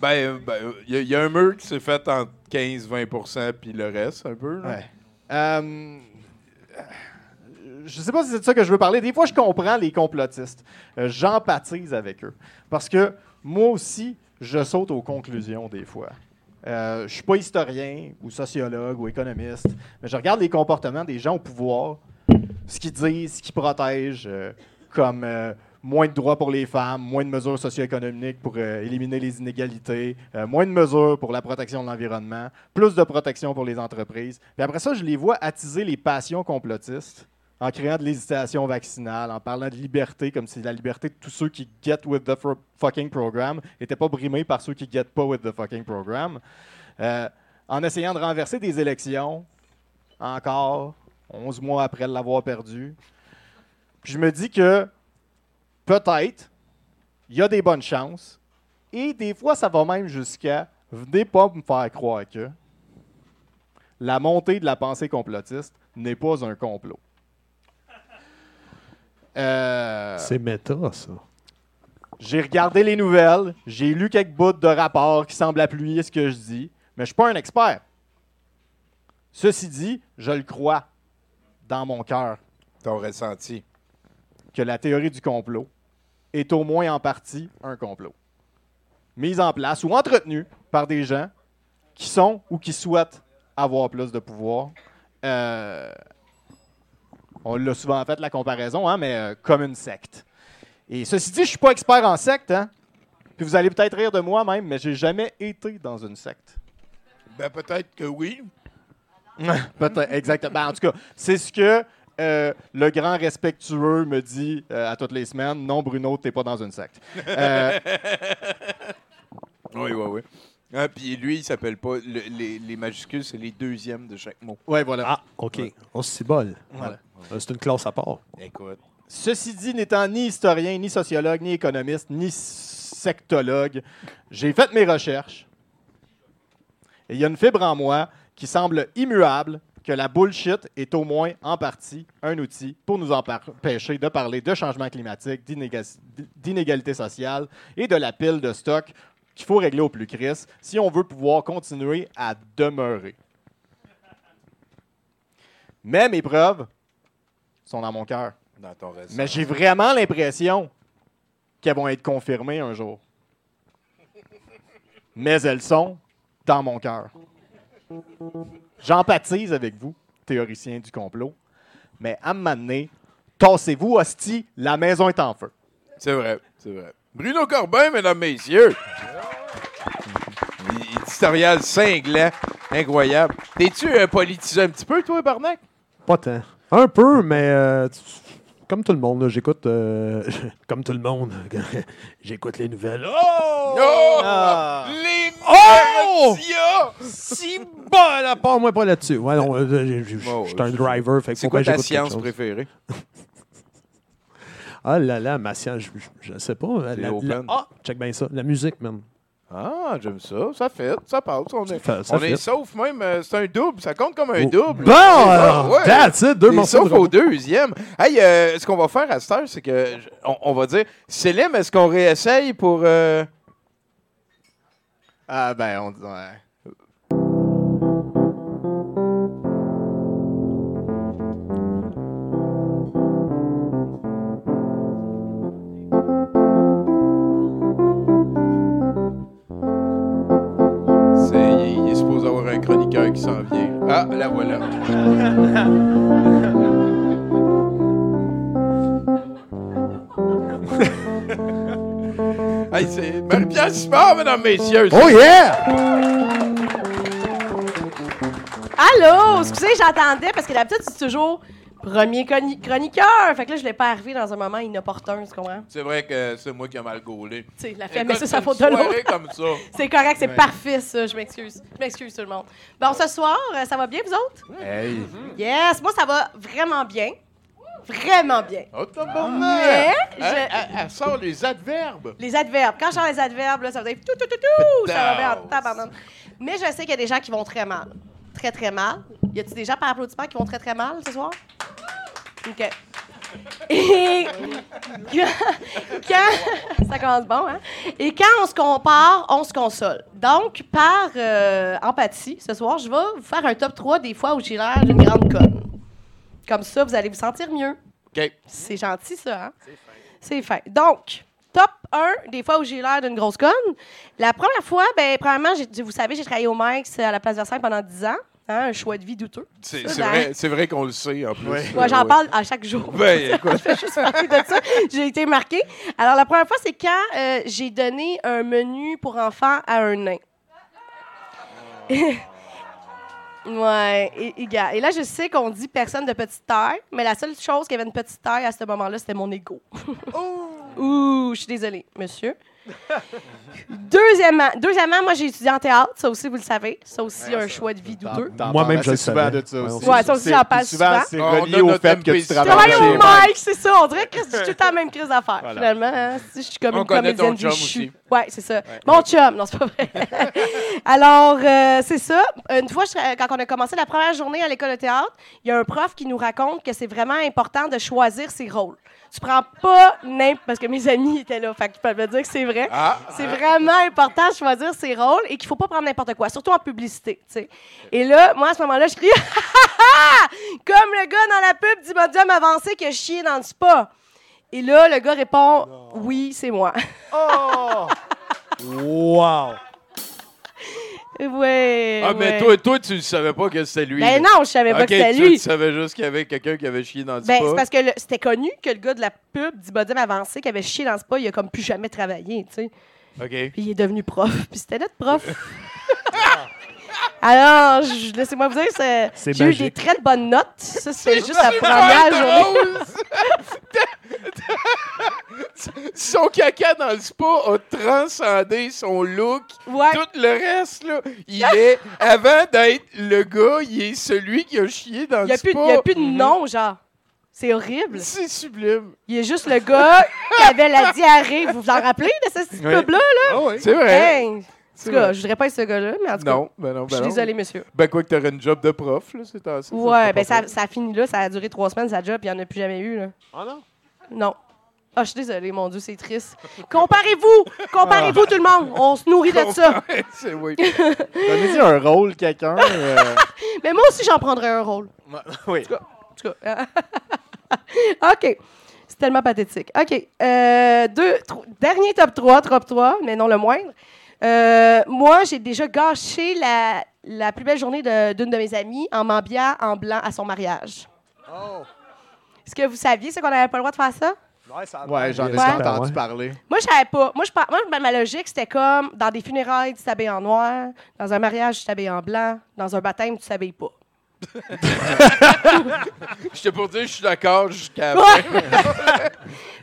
Ben, euh, ben, euh, il y, a- il y a un mur qui s'est fait entre 15-20 puis le reste, un peu. là. Ouais. Euh, je sais pas si c'est de ça que je veux parler. Des fois, je comprends les complotistes. Euh, J'empathise avec eux. Parce que moi aussi, je saute aux conclusions des fois. Euh, je suis pas historien ou sociologue ou économiste, mais je regarde les comportements des gens au pouvoir, ce qu'ils disent, ce qu'ils protègent, euh, comme euh, moins de droits pour les femmes, moins de mesures socio-économiques pour euh, éliminer les inégalités, moins de mesures pour la protection de l'environnement, plus de protection pour les entreprises. Puis après ça, je les vois attiser les passions complotistes en créant de l'hésitation vaccinale, en parlant de liberté, comme si la liberté de tous ceux qui get with the fucking program n'était pas brimée par ceux qui get pas with the fucking program. Euh, en essayant de renverser des élections, encore, 11 mois après l'avoir perdu. Puis je me dis que peut-être, il y a des bonnes chances, et des fois, ça va même jusqu'à venez pas me faire croire que la montée de la pensée complotiste n'est pas un complot. Euh, C'est méta, ça. j'ai regardé les nouvelles, j'ai lu quelques bouts de rapports qui semblent appuyer ce que je dis, mais je suis pas un expert. Ceci dit, je le crois dans mon cœur Ton ressenti. que la théorie du complot est au moins en partie un complot. Mise en place ou entretenue par des gens qui sont ou qui souhaitent avoir plus de pouvoir. Euh, on l'a souvent fait la comparaison, hein, mais euh, comme une secte. Et ceci dit, je suis pas expert en secte, hein? Puis vous allez peut-être rire de moi même, mais j'ai jamais été dans une secte. Ben, peut-être que oui. Peut-être, exactement. Ben, en tout cas, c'est ce que euh, le grand respectueux me dit euh, à toutes les semaines. Non, Bruno, t'es pas dans une secte. Euh, Oui, oui, oui. Ah, puis lui, il s'appelle pas. le- les, les majuscules, c'est les deuxièmes de chaque mot. ouais, voilà. Ah, OK. On se bol. Voilà. Euh, C'est une classe à part. Écoute. Ceci dit, n'étant ni historien, ni sociologue, ni économiste, ni sectologue, j'ai fait mes recherches. Et il y a une fibre en moi qui semble immuable que la bullshit est au moins en partie un outil pour nous empêcher de parler de changement climatique, d'inéga- d'inégalité sociale et de la pile de stock qu'il faut régler au plus crise si on veut pouvoir continuer à demeurer. Mais mes preuves sont dans mon cœur. Dans ton ressenti. Mais j'ai vraiment l'impression qu'elles vont être confirmées un jour. Mais elles sont dans mon cœur. J'empathise avec vous, théoriciens du complot, mais à un moment donné, tassez-vous, hostie, la maison est en feu. C'est vrai, c'est vrai. Bruno Corbin, mesdames, messieurs. Éditorial cinglant, incroyable. T'es-tu un politisé un petit peu, toi, Barnac? Pas tant. Un peu, mais euh, comme tout le monde, j'écoute. euh, comme tout le monde, j'écoute les nouvelles. Oh! Oh! Ah. Les Oh! médias! Si bol à part moi pas là-dessus. Ouais, non, euh, Oh, j'étais un driver, fait que C'est quoi ta science chose. préférée? Ah là là, ma science, je, je- je sais pas. La- la- open. ah, check bien ça. La musique, même. Ah, j'aime ça. Ça fait, ça passe. On est, fait- ça on fait. est sauf même. euh, c'est un double. Ça compte comme un Oh. double. Bon, alors, ouais. that's it, deux morceaux sauf de au deuxième. Hey, euh, ce qu'on va faire à cette heure, c'est que je- on, on va dire Célim, est-ce qu'on réessaye pour. euh, Ah ben, on dit... ouais. Chroniqueur qui s'en vient. Ah, la voilà. hey, c'est Marie-Pierre Simard, mesdames, messieurs. Oh yeah! Allô? Excusez, j'attendais parce que d'habitude, c'est toujours premier chroni- chroniqueur. Fait que là, je l'ai pas arrivé dans un moment inopportun, tu comprends? C'est vrai que c'est moi qui ai mal gaulé. Tu sais, la fait, mais sa une faute de l'autre. comme ça. C'est correct, c'est Ouais. parfait, ça. Je m'excuse. Je m'excuse, tout le monde. Bon, ce soir, euh, ça va bien, vous autres? Hey. Yes! Moi, ça va vraiment bien. Vraiment bien. Oh, tabarnak! Mais, Hein, je- Elle, elle sort les adverbes. Les adverbes. Quand je sors les adverbes, là, ça veut dire tout, tout, tout, tout. Ça va bien tabarnak. Mais je sais qu'il y a des gens qui vont très mal. Très, très mal. Y a-t-il des gens par applaudissement qui vont très, très mal ce soir? OK. Et quand, quand- ça commence bon, hein? Et quand on se compare, on se console. Donc, par euh, empathie, ce soir, je vais vous faire un top 3 des fois où j'ai l'air d'une grande conne. Comme ça, vous allez vous sentir mieux. OK. C'est gentil, ça, hein? C'est fin. Donc, top 1, des fois où j'ai l'air d'une grosse conne. La première fois, ben, premièrement, vous savez, j'ai travaillé au Max à la place Versailles pendant 10 ans. Hein, un choix de vie douteux. C'est dans- vrai, c'est vrai qu'on le sait en plus. Ouais, j'en parle à chaque jour. Ben, écoute. Je fais juste parler de ça. J'ai été marquée. Alors, la première fois, c'est quand euh, j'ai donné un menu pour enfants à un nain. ouais, et, et gars, et là, je sais qu'on dit personne de petite taille, mais la seule chose qui avait une petite taille à ce moment-là, c'était mon ego. Ouh, je suis désolée, monsieur. Deuxièmement, deuxièmement, moi, j'ai étudié en théâtre. Ça aussi, vous le savez. Ça aussi, un choix de vie douteux. Moi-même, je le souvent savais. de ça Ouais, aussi. Ouais, ça aussi, C'est- j'en parle souvent. souvent. c'est relié a au fait que tu travailles au Mike. Mike, c'est ça. On dirait que c'est tout la même crise d'affaires, Voilà. finalement. hein. Si je suis comme On une comédienne du chou. Ouais, c'est ça. Mon chum, non, c'est pas vrai. Alors, euh, c'est ça. Une fois, je- quand on a commencé la première journée à l'école de théâtre, il y a un prof qui nous raconte que c'est vraiment important de choisir ses rôles. Tu prends pas n'importe... Parce que mes amis étaient là, fait que je peux me dire que c'est vrai. Ah, C'est vraiment important de choisir ses rôles et qu'il faut pas prendre n'importe quoi, surtout en publicité, tu sais. Et là, moi, à ce moment-là, je crie comme le gars dans la pub d'Imodium avancé qui a chié dans le spa. Et là, le gars répond Oui, c'est moi. Oh! Wow! ouais. Ah, mais ouais. toi, toi, tu ne savais pas que c'était lui. Ben là. non, je savais pas que c'était lui. Tu savais juste qu'il y avait quelqu'un qui avait chié dans le Ben, spa. c'est parce que c'était connu que le gars de la pub d'Imodium avancé qui avait chié dans le spa, il a comme plus jamais travaillé, tu sais. OK. Puis il est devenu prof. Puis c'était notre prof. Alors, laissez-moi vous dire, j'ai eu des très bonnes notes. Ça, c'est juste la première journée. son caca dans le spa a transcendé son look. Ouais. Tout le reste, là, il est, avant d'être le gars, il est celui qui a chié dans Il n'y a, le plus- spa. il y a plus de nom, genre. C'est horrible. C'est sublime. Il est juste le gars qui avait la diarrhée. Vous vous en rappelez de ce petit Oui. pub-là? Là? Ah oui. C'est vrai. Hey! Tout cas, vrai. je voudrais pas être ce gars-là, mais en tout cas, Non, ben non, ben je suis non. désolée, monsieur. Ben quoi que t'aurais une job de prof, là, c'est assez. Ouais, ben ça, ça a fini là. Ça a duré trois semaines, sa job, puis il n'y en a plus jamais eu. Là. Ah non? Non. Ah, je suis désolée, mon Dieu, c'est triste. Comparez-vous! Comparez-vous, tout le monde! On se nourrit de ça. c'est oui. Donnez-y un rôle, quelqu'un. euh, Mais moi aussi, j'en prendrais un rôle. oui. En tout cas. OK. C'est tellement pathétique. OK. Euh, deux, tro- dernier top 3, top 3, mais non le moindre. Euh, moi, j'ai déjà gâché la, la plus belle journée d'une de, mes amies en m'habillant en blanc à son mariage. Est-ce que vous saviez ce qu'on n'avait pas le droit de faire ça? Ouais, j'en ai Ouais. entendu Ouais. parler. Moi, je savais pas. Moi, je, par- moi, ma logique, c'était comme dans des funérailles, tu t'habilles en noir. Dans un mariage, tu t'habilles en blanc. Dans un baptême, tu t'habilles pas. J'étais pour dire, je suis d'accord jusqu'à.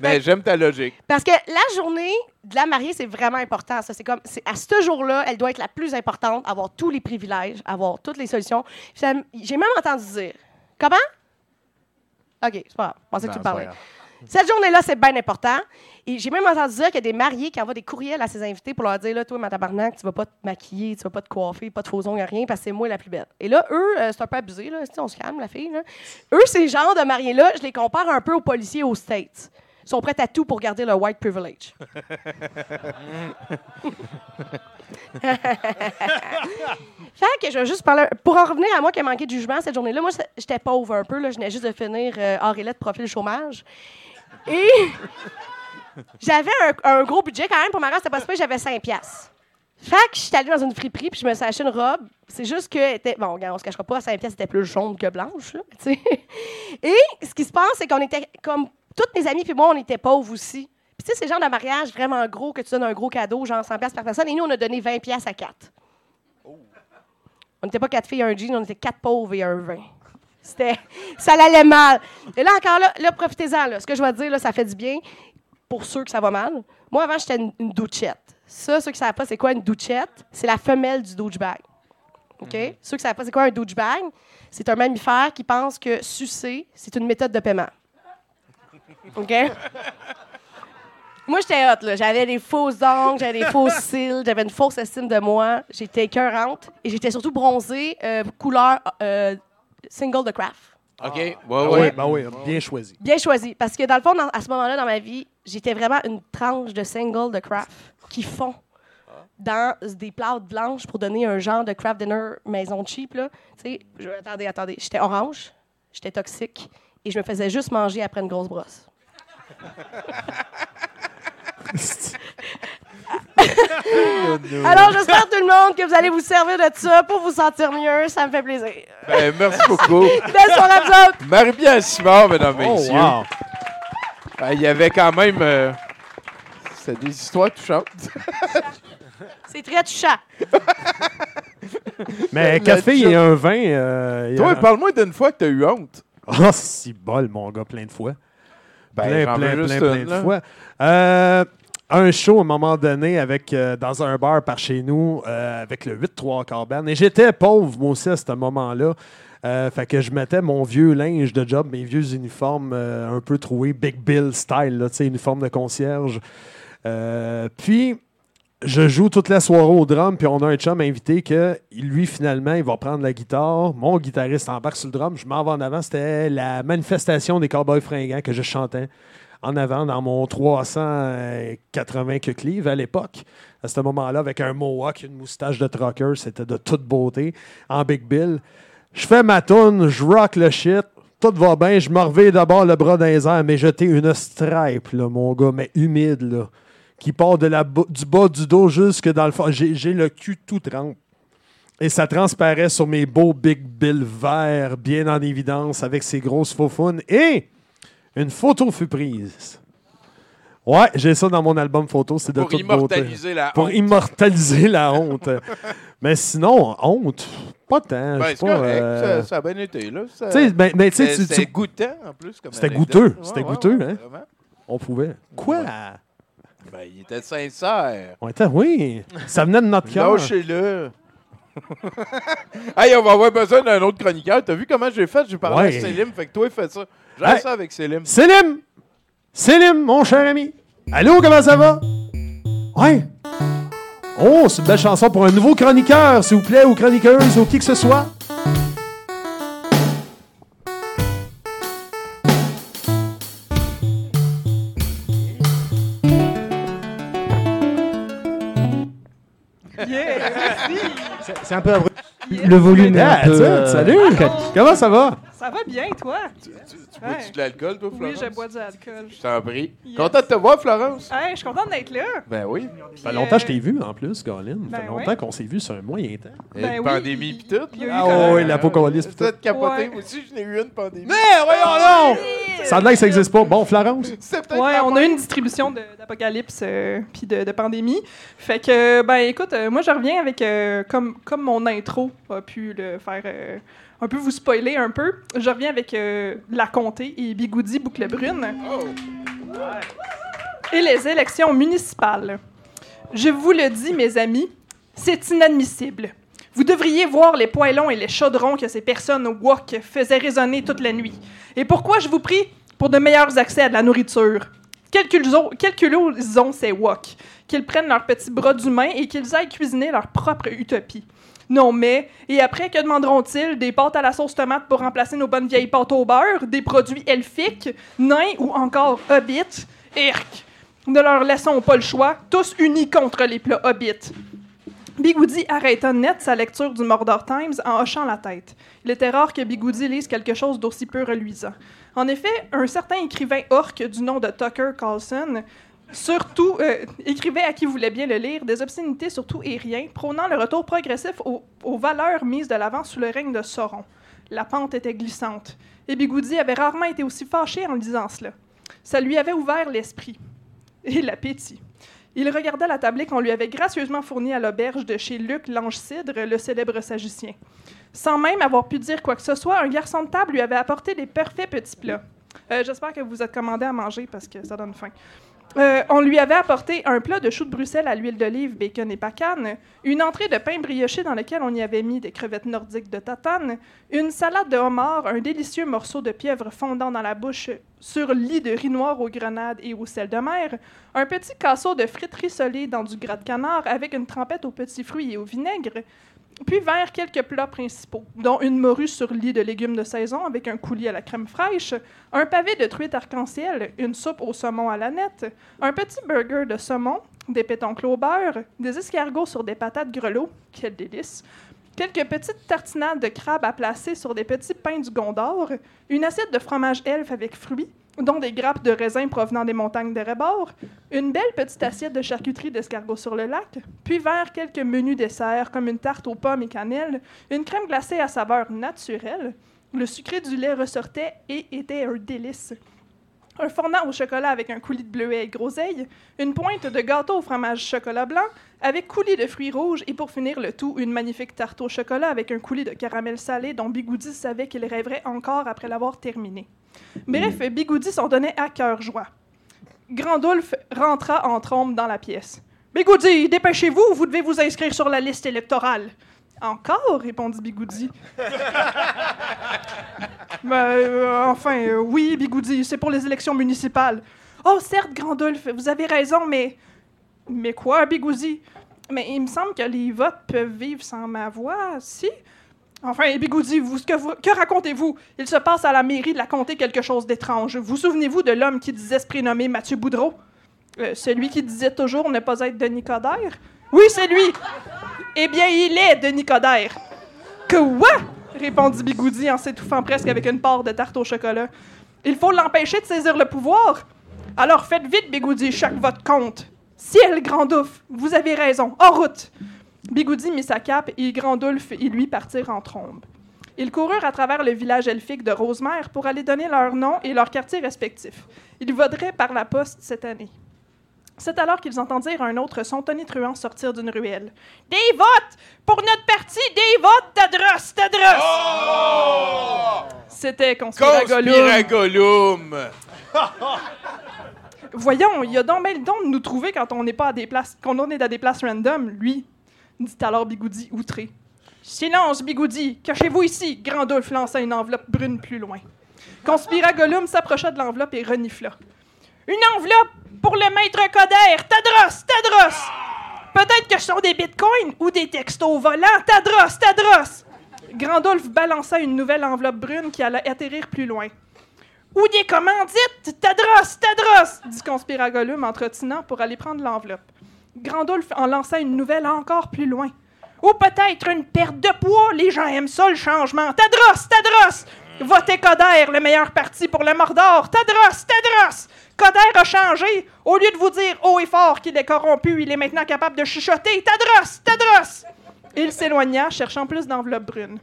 Mais j'aime ta logique. Parce que la journée de la mariée, c'est vraiment important. Ça, c'est comme, c'est à ce jour-là, elle doit être la plus importante, avoir tous les privilèges, avoir toutes les solutions. J'ai même entendu dire. Comment? OK, c'est pas grave. Je pensais que tu me c'est parlais. Cette journée-là, c'est bien important. Et j'ai même entendu dire qu'il y a des mariés qui envoient des courriels à ses invités pour leur dire là, toi, ma tabarnak, tu vas pas te maquiller, tu vas pas te coiffer, pas de faux ongles, rien, parce que c'est moi la plus belle. Et là, eux, euh, c'est un peu abusé, là. On se calme, la fille. Eux, ces genres de mariés-là, je les compare un peu aux policiers aux States. Sont prêts à tout pour garder leur white privilege. fait que je vais juste parler. Pour en revenir à moi qui a manqué de jugement cette journée-là, moi, j'étais pauvre un peu. Là, je venais juste de finir euh, de profil chômage. Et j'avais un, un gros budget quand même pour ma race, c'était pas j'avais 5 piastres. Fait que j'étais allée dans une friperie puis je me suis acheté une robe. C'est juste que, était, bon, on se cachera pas, 5 piastres, c'était plus jaune que blanche, là. Et ce qui se passe, c'est qu'on était, comme toutes mes amies puis moi, on était pauvres aussi. Puis tu sais, c'est le genre de mariage vraiment gros que tu donnes un gros cadeau, genre 100 piastres par personne. Et nous, on a donné 20 piastres à 4. On n'était pas quatre filles et un jean, on était quatre pauvres et un vin. C'était, ça allait mal. Et là, encore là, là profitez-en. Là. Ce que je vais te dire, là, ça fait du bien pour ceux que ça va mal. Moi, avant, j'étais une, une douchette. Ça, ceux qui ne savent pas, c'est quoi une douchette? C'est la femelle du douchebag. OK? Ceux qui ne savent pas, c'est quoi un douchebag? C'est un mammifère qui pense que sucer, c'est une méthode de paiement. OK? Moi, j'étais hot, là. J'avais des fausses ongles, j'avais des fausses cils, j'avais une fausse estime de moi. J'étais écœurante et j'étais surtout bronzée, euh, couleur euh, single de craft. OK? Ouais, Ah ouais. oui, ben oui, bien choisi. Bien choisi. Parce que dans le fond, dans- à ce moment-là dans ma vie, j'étais vraiment une tranche de single de craft qui fond dans des plâtres blanches pour donner un genre de craft dinner maison cheap. Là. Tu sais, je- attendez, attendez. J'étais orange, j'étais toxique et je me faisais juste manger après une grosse brosse. Alors, j'espère tout le monde que vous allez vous servir de ça pour vous sentir mieux. Ça me fait plaisir. Ben, merci beaucoup. Belle soirée à vous autres! Marie-Pierre Simard, mesdames, Oh, messieurs. wow. Ben, Il y avait quand même. euh, C'est des histoires touchantes. C'est très touchant. Mais café et un vin. euh, a- Toi, parle-moi d'une fois que t'as eu honte. Ah, si bol, mon gars, plein de fois. Ben, plein, plein, plein, plein de fois. Euh, un show à un moment donné avec, euh, dans un bar par chez nous euh, avec le 8-3 quarts band. Et j'étais pauvre, moi aussi, à ce moment-là. Euh, fait que je mettais mon vieux linge de job, mes vieux uniformes un peu troués, Big Bill style, là, uniforme de concierge. Puis, je joue toute la soirée au drum, puis on a un chum invité que lui, finalement, il va prendre la guitare. Mon guitariste embarque sur le drum. Je m'en vais en avant. C'était la manifestation des Cowboys fringants que je chantais en avant dans mon 380 que livres à l'époque. À ce moment-là, avec un mohawk, une moustache de trucker, c'était de toute beauté, en Big Bill. Je fais ma tune, je rock le shit, tout va bien, je me reviens d'abord le bras dans mais jeter une stripe, mon gars, mais humide, qui part de la du bas du dos jusque dans le fond. J'ai le cul tout trempe. Et ça transparaît sur mes beaux Big Bill verts, bien en évidence, avec ses grosses faufounes. Et une photo fut prise. Ouais, j'ai ça dans mon album photo, c'est de Pour toute beauté immortaliser la pour honte. immortaliser la honte. Mais sinon, honte, pas tant. Ben, c'est correct, euh, ça, ça a bien été. là. Ça- sais, ben, ben, tu goûtant, en plus. C'était goûteux, Ouais, c'était ouais, goûteux, ouais, hein. on pouvait. Quoi? Ben, il était sincère. On était, oui, ça venait de notre cœur. Lâchez-le. hey, on va avoir besoin d'un autre chroniqueur. T'as vu comment j'ai fait? J'ai parlé Ouais. à Célim, fait que toi, fais ça. J'ai Hey. ça avec Célim. Célim! Célim, mon cher ami. Allô, comment ça va? Ouais. Oh, c'est une belle chanson pour un nouveau chroniqueur, s'il vous plaît, ou chroniqueuse, ou qui que ce soit. C'est- un peu abrupt. Le volume est Yeah, un peu. that's it, euh, salut! Comment ça va? Ça va bien, toi? Tu, Ouais. bois-tu de l'alcool, toi, Oui, Florence? je bois du alcool. Je t'en prie. Yes. Content de te voir, Florence? Hey, je suis contente d'être là. Ben oui. Ça fait longtemps que je t'ai vu, en plus, Colin. Ça fait Ben longtemps ouais. qu'on s'est vu sur un moyen temps. Et Ben une oui, pandémie pis tout. Ah oui, l'apocalypse pis Vous êtes capoté. Ouais. Moi aussi, je n'ai eu une pandémie. Mais voyons donc! Ça a l'air que ça n'existe pas. Bon, Florence? C'est peut-être Ouais, on a eu une distribution de- d'apocalypse euh, puis de, de pandémie. Fait que, ben écoute, euh, moi je reviens avec, euh, comme, comme mon intro a pu le faire, euh, un peu vous spoiler un peu, je reviens avec euh, La Comté et Bigoudi Boucle Brune. Et les élections municipales. Je vous le dis, mes amis, c'est inadmissible. Vous devriez voir les poêlons et les chaudrons que ces personnes au wok faisaient résonner toute la nuit. Et pourquoi je vous prie? Pour de meilleurs accès à de la nourriture? Quel culot, quel culot ils ont, ces wok? Qu'ils prennent leurs petits bras d'humains et qu'ils aillent cuisiner leur propre utopie. Non, mais, et après, que demanderont-ils? Des pâtes à la sauce tomate pour remplacer nos bonnes vieilles pâtes au beurre? Des produits elfiques? Nains ou encore hobbits? Irk! Ne leur laissons pas le choix, tous unis contre les plats hobbits. Bigoudi arrêta net sa lecture du Mordor Times en hochant la tête. Il était rare que Bigoudi lise quelque chose d'aussi peu reluisant. En effet, un certain écrivain orc du nom de Tucker Carlson surtout euh, écrivait à qui voulait bien le lire des obscénités sur tout et rien, prônant le retour progressif aux, valeurs mises de l'avant sous le règne de Sauron. La pente était glissante, et Bigoudi avait rarement été aussi fâché en lisant cela. Ça lui avait ouvert l'esprit et l'appétit. Il regardait la tablée qu'on lui avait gracieusement fournie à l'auberge de chez Luc Lange-Cidre, le célèbre sagicien. Sans même avoir pu dire quoi que ce soit, un garçon de table lui avait apporté des parfaits petits plats. Euh, J'espère que vous êtes commandé à manger parce que ça donne faim. Euh, on lui avait apporté un plat de choux de Bruxelles à l'huile d'olive, bacon et pacane, une entrée de pain brioché dans lequel on y avait mis des crevettes nordiques de tatane, une salade de homard, un délicieux morceau de pieuvre fondant dans la bouche sur lit de riz noir aux grenades et au sel de mer, un petit casseau de frites rissolées dans du gras de canard avec une trempette aux petits fruits et au vinaigre, puis vers quelques plats principaux, dont une morue sur lit de légumes de saison avec un coulis à la crème fraîche, un pavé de truite arc-en-ciel, une soupe au saumon à la nette, un petit burger de saumon, des pétoncles au des escargots sur des patates grelots, quel délice, quelques petites tartinades de crabe à placer sur des petits pains du Gondor, une assiette de fromage elfe avec fruits, dont des grappes de raisin provenant des montagnes de Rébord, une belle petite assiette de charcuterie d'escargot sur le lac, puis vers quelques menus desserts comme une tarte aux pommes et cannelle, une crème glacée à saveur naturelle. Le sucré du lait ressortait et était un délice. Un fondant au chocolat avec un coulis de bleuet et de groseille, une pointe de gâteau au fromage chocolat blanc avec coulis de fruits rouges et pour finir le tout, une magnifique tarte au chocolat avec un coulis de caramel salé dont Bigoudi savait qu'il rêverait encore après l'avoir terminé. Bref, Bigoudi s'en donnait à cœur joie. Grandulf rentra en trombe dans la pièce. Bigoudi, dépêchez-vous, vous devez vous inscrire sur la liste électorale. Encore? répondit Bigoudi. Ben, euh, enfin, euh, oui, Bigoudi, c'est pour les élections municipales. Oh, certes, Grandulf, vous avez raison, mais. Mais quoi, Bigoudi? Mais il me semble que les votes peuvent vivre sans ma voix, si? Enfin, Bigoudi, vous, que, vous- que racontez-vous? Il se passe à la mairie de la comté quelque chose d'étrange. Vous souvenez-vous de l'homme qui disait se prénommer Mathieu Boudreau? Euh, celui qui disait toujours ne pas être Denis Coderre? Oui, c'est lui! Eh bien, il est Denis Coderre. Quoi? répondit Bigoudi en s'étouffant presque avec une part de tarte au chocolat. Il faut l'empêcher de saisir le pouvoir. Alors faites vite, Bigoudi, chaque vote compte. Ciel, Grandouf, vous avez raison. En route! Bigoudi mit sa cape et Grandulf et lui partirent en trombe. Ils coururent à travers le village elfique de Rosemère pour aller donner leur nom et leur quartier respectifs. Ils voteraient par la poste cette année. C'est alors qu'ils entendirent un autre son tonitruant sortir d'une ruelle. Des votes! Pour notre parti, des votes! Tadros! Tadros! C'était Conspiragolum. Conspiragolum! Voyons, il y a donc bien le don de nous trouver quand on n'est pas à des places, quand on est à des places random, lui, dit alors Bigoudi outré. Silence, Bigoudi, cachez-vous ici. Grandulf lança une enveloppe brune plus loin. Conspiragolum s'approcha de l'enveloppe et renifla. Une enveloppe pour le maître Coder! Tadros! Tadros! Peut-être que ce sont des bitcoins ou des textos volants! Tadros! Tadros! Grandulf balança une nouvelle enveloppe brune qui allait atterrir plus loin. Ou des commandites! Tadros! Tadros! dit Conspiragolum en pour aller prendre l'enveloppe. Grandulf en lança une nouvelle encore plus loin. Ou peut-être une perte de poids, les gens aiment ça le changement. Tadros! Tadros! Votez Coder, le meilleur parti pour le Mordor! Tadros! Tadros! Coder a changé! Au lieu de vous dire haut et fort qu'il est corrompu, il est maintenant capable de chuchoter. Tadros! Tadros! Il s'éloigna, cherchant plus d'enveloppes brunes.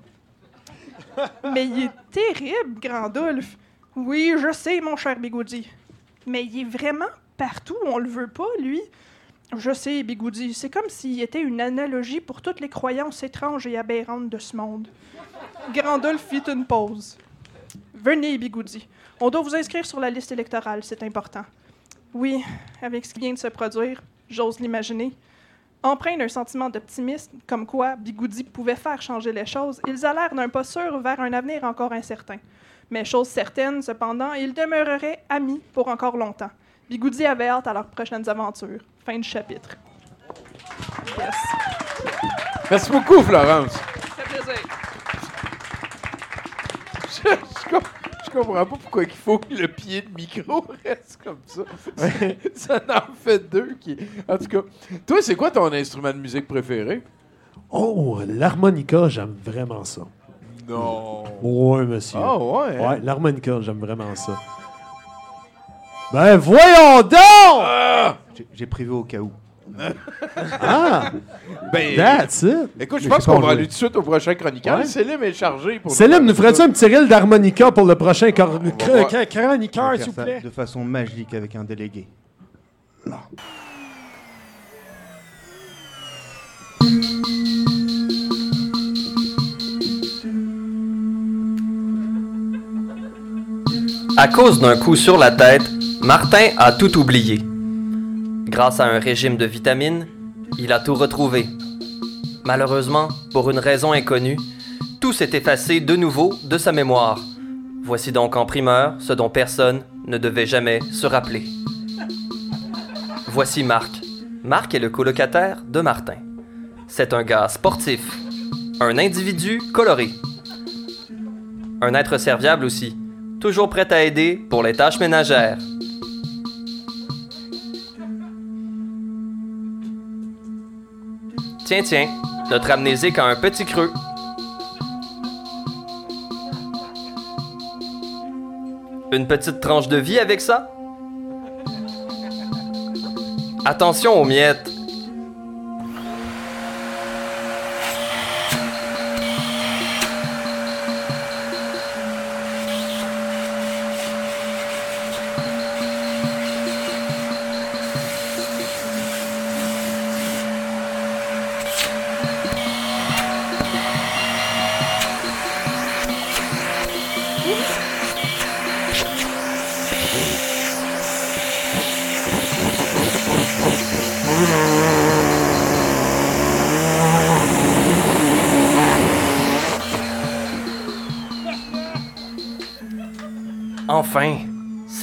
Mais il est terrible, Grandulf. Oui, je sais, mon cher Bigoudi. Mais il est vraiment partout, on le veut pas, lui. Je sais, Bigoudi, c'est comme s'il était une analogie pour toutes les croyances étranges et aberrantes de ce monde. Grandulf fit une pause. Venez, Bigoudi. On doit vous inscrire sur la liste électorale, c'est important. Oui, avec ce qui vient de se produire, j'ose l'imaginer. Empreint d'un sentiment d'optimisme, comme quoi Bigoudi pouvait faire changer les choses, ils allèrent d'un pas sûr vers un avenir encore incertain. Mais chose certaine, cependant, ils demeureraient amis pour encore longtemps. Bigoudi avait hâte à leurs prochaines aventures. Fin du chapitre. Yes. Merci beaucoup, Florence. Ça fait plaisir. Je, je com- je comprends pas pourquoi il faut que le pied de micro reste comme ça. ça en fait deux qui. En tout cas, toi, c'est quoi ton instrument de musique préféré? Oh, l'harmonica, j'aime vraiment ça. Non. Ouais, monsieur. Ah ouais. hein? Ouais, l'harmonica, j'aime vraiment ça. Ben voyons donc! J'ai- J'ai prévu au cas où. Ah, Ben, that's it. écoute, je pense qu'on va aller tout de suite au prochain chroniqueur. Ouais. Célim est chargé pour. Célim, nous ferais-tu un petit reel d'harmonica pour le prochain cor- chroniqueur, s'il vous plaît? de façon magique avec un délégué. À cause d'un coup sur la tête, Martin a tout oublié. Grâce à un régime de vitamines, il a tout retrouvé. Malheureusement, pour une raison inconnue, tout s'est effacé de nouveau de sa mémoire. Voici donc en primeur ce dont personne ne devait jamais se rappeler. Voici Marc. Marc est le colocataire de Martin. C'est un gars sportif, un individu coloré, un être serviable aussi, toujours prêt à aider pour les tâches ménagères. Tiens, tiens, notre amnésique a un petit creux. Une petite tranche de vie avec ça? Attention aux miettes.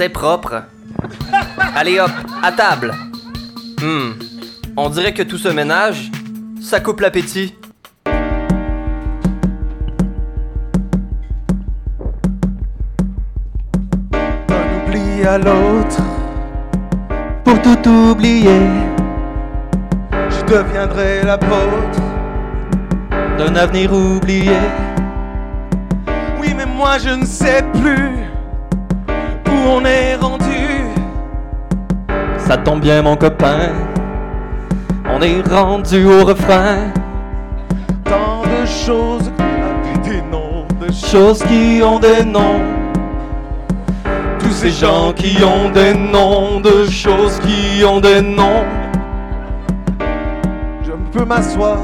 Propre. Allez hop, à table. Hmm, on dirait que tout ce ménage, ça coupe l'appétit. D'un oubli à l'autre, pour tout oublier, je deviendrai l'apôtre d'un avenir oublié. Oui, mais moi je ne sais plus on est rendu. Ça tombe bien, mon copain, on est rendu au refrain. Tant de choses des noms, de choses qui ont des noms. Tous ces gens qui ont des noms, de choses qui ont des noms. Je peux m'asseoir,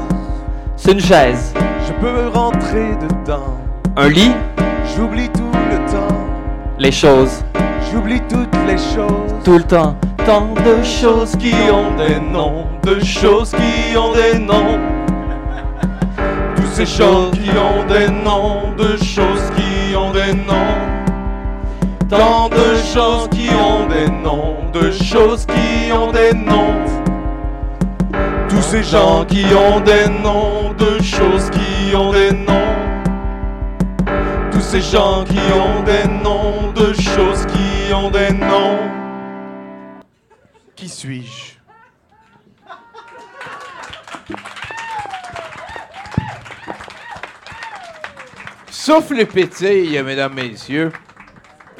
C'est une chaise, je peux rentrer dedans. un lit, J'oublie tout le temps, les choses, j'oublie toutes les choses. tout le temps. Tant de choses qui ont des noms, de choses qui ont des noms. Tous ces choses qui ont des noms, de choses qui ont des noms. Tant de choses qui ont des noms, de choses qui ont des noms. Tous ces gens qui ont des noms, de choses qui ont des noms. Tous ces gens qui ont des noms, de choses qui ont des noms. Qui suis-je? Souffle et pétille, mesdames, messieurs.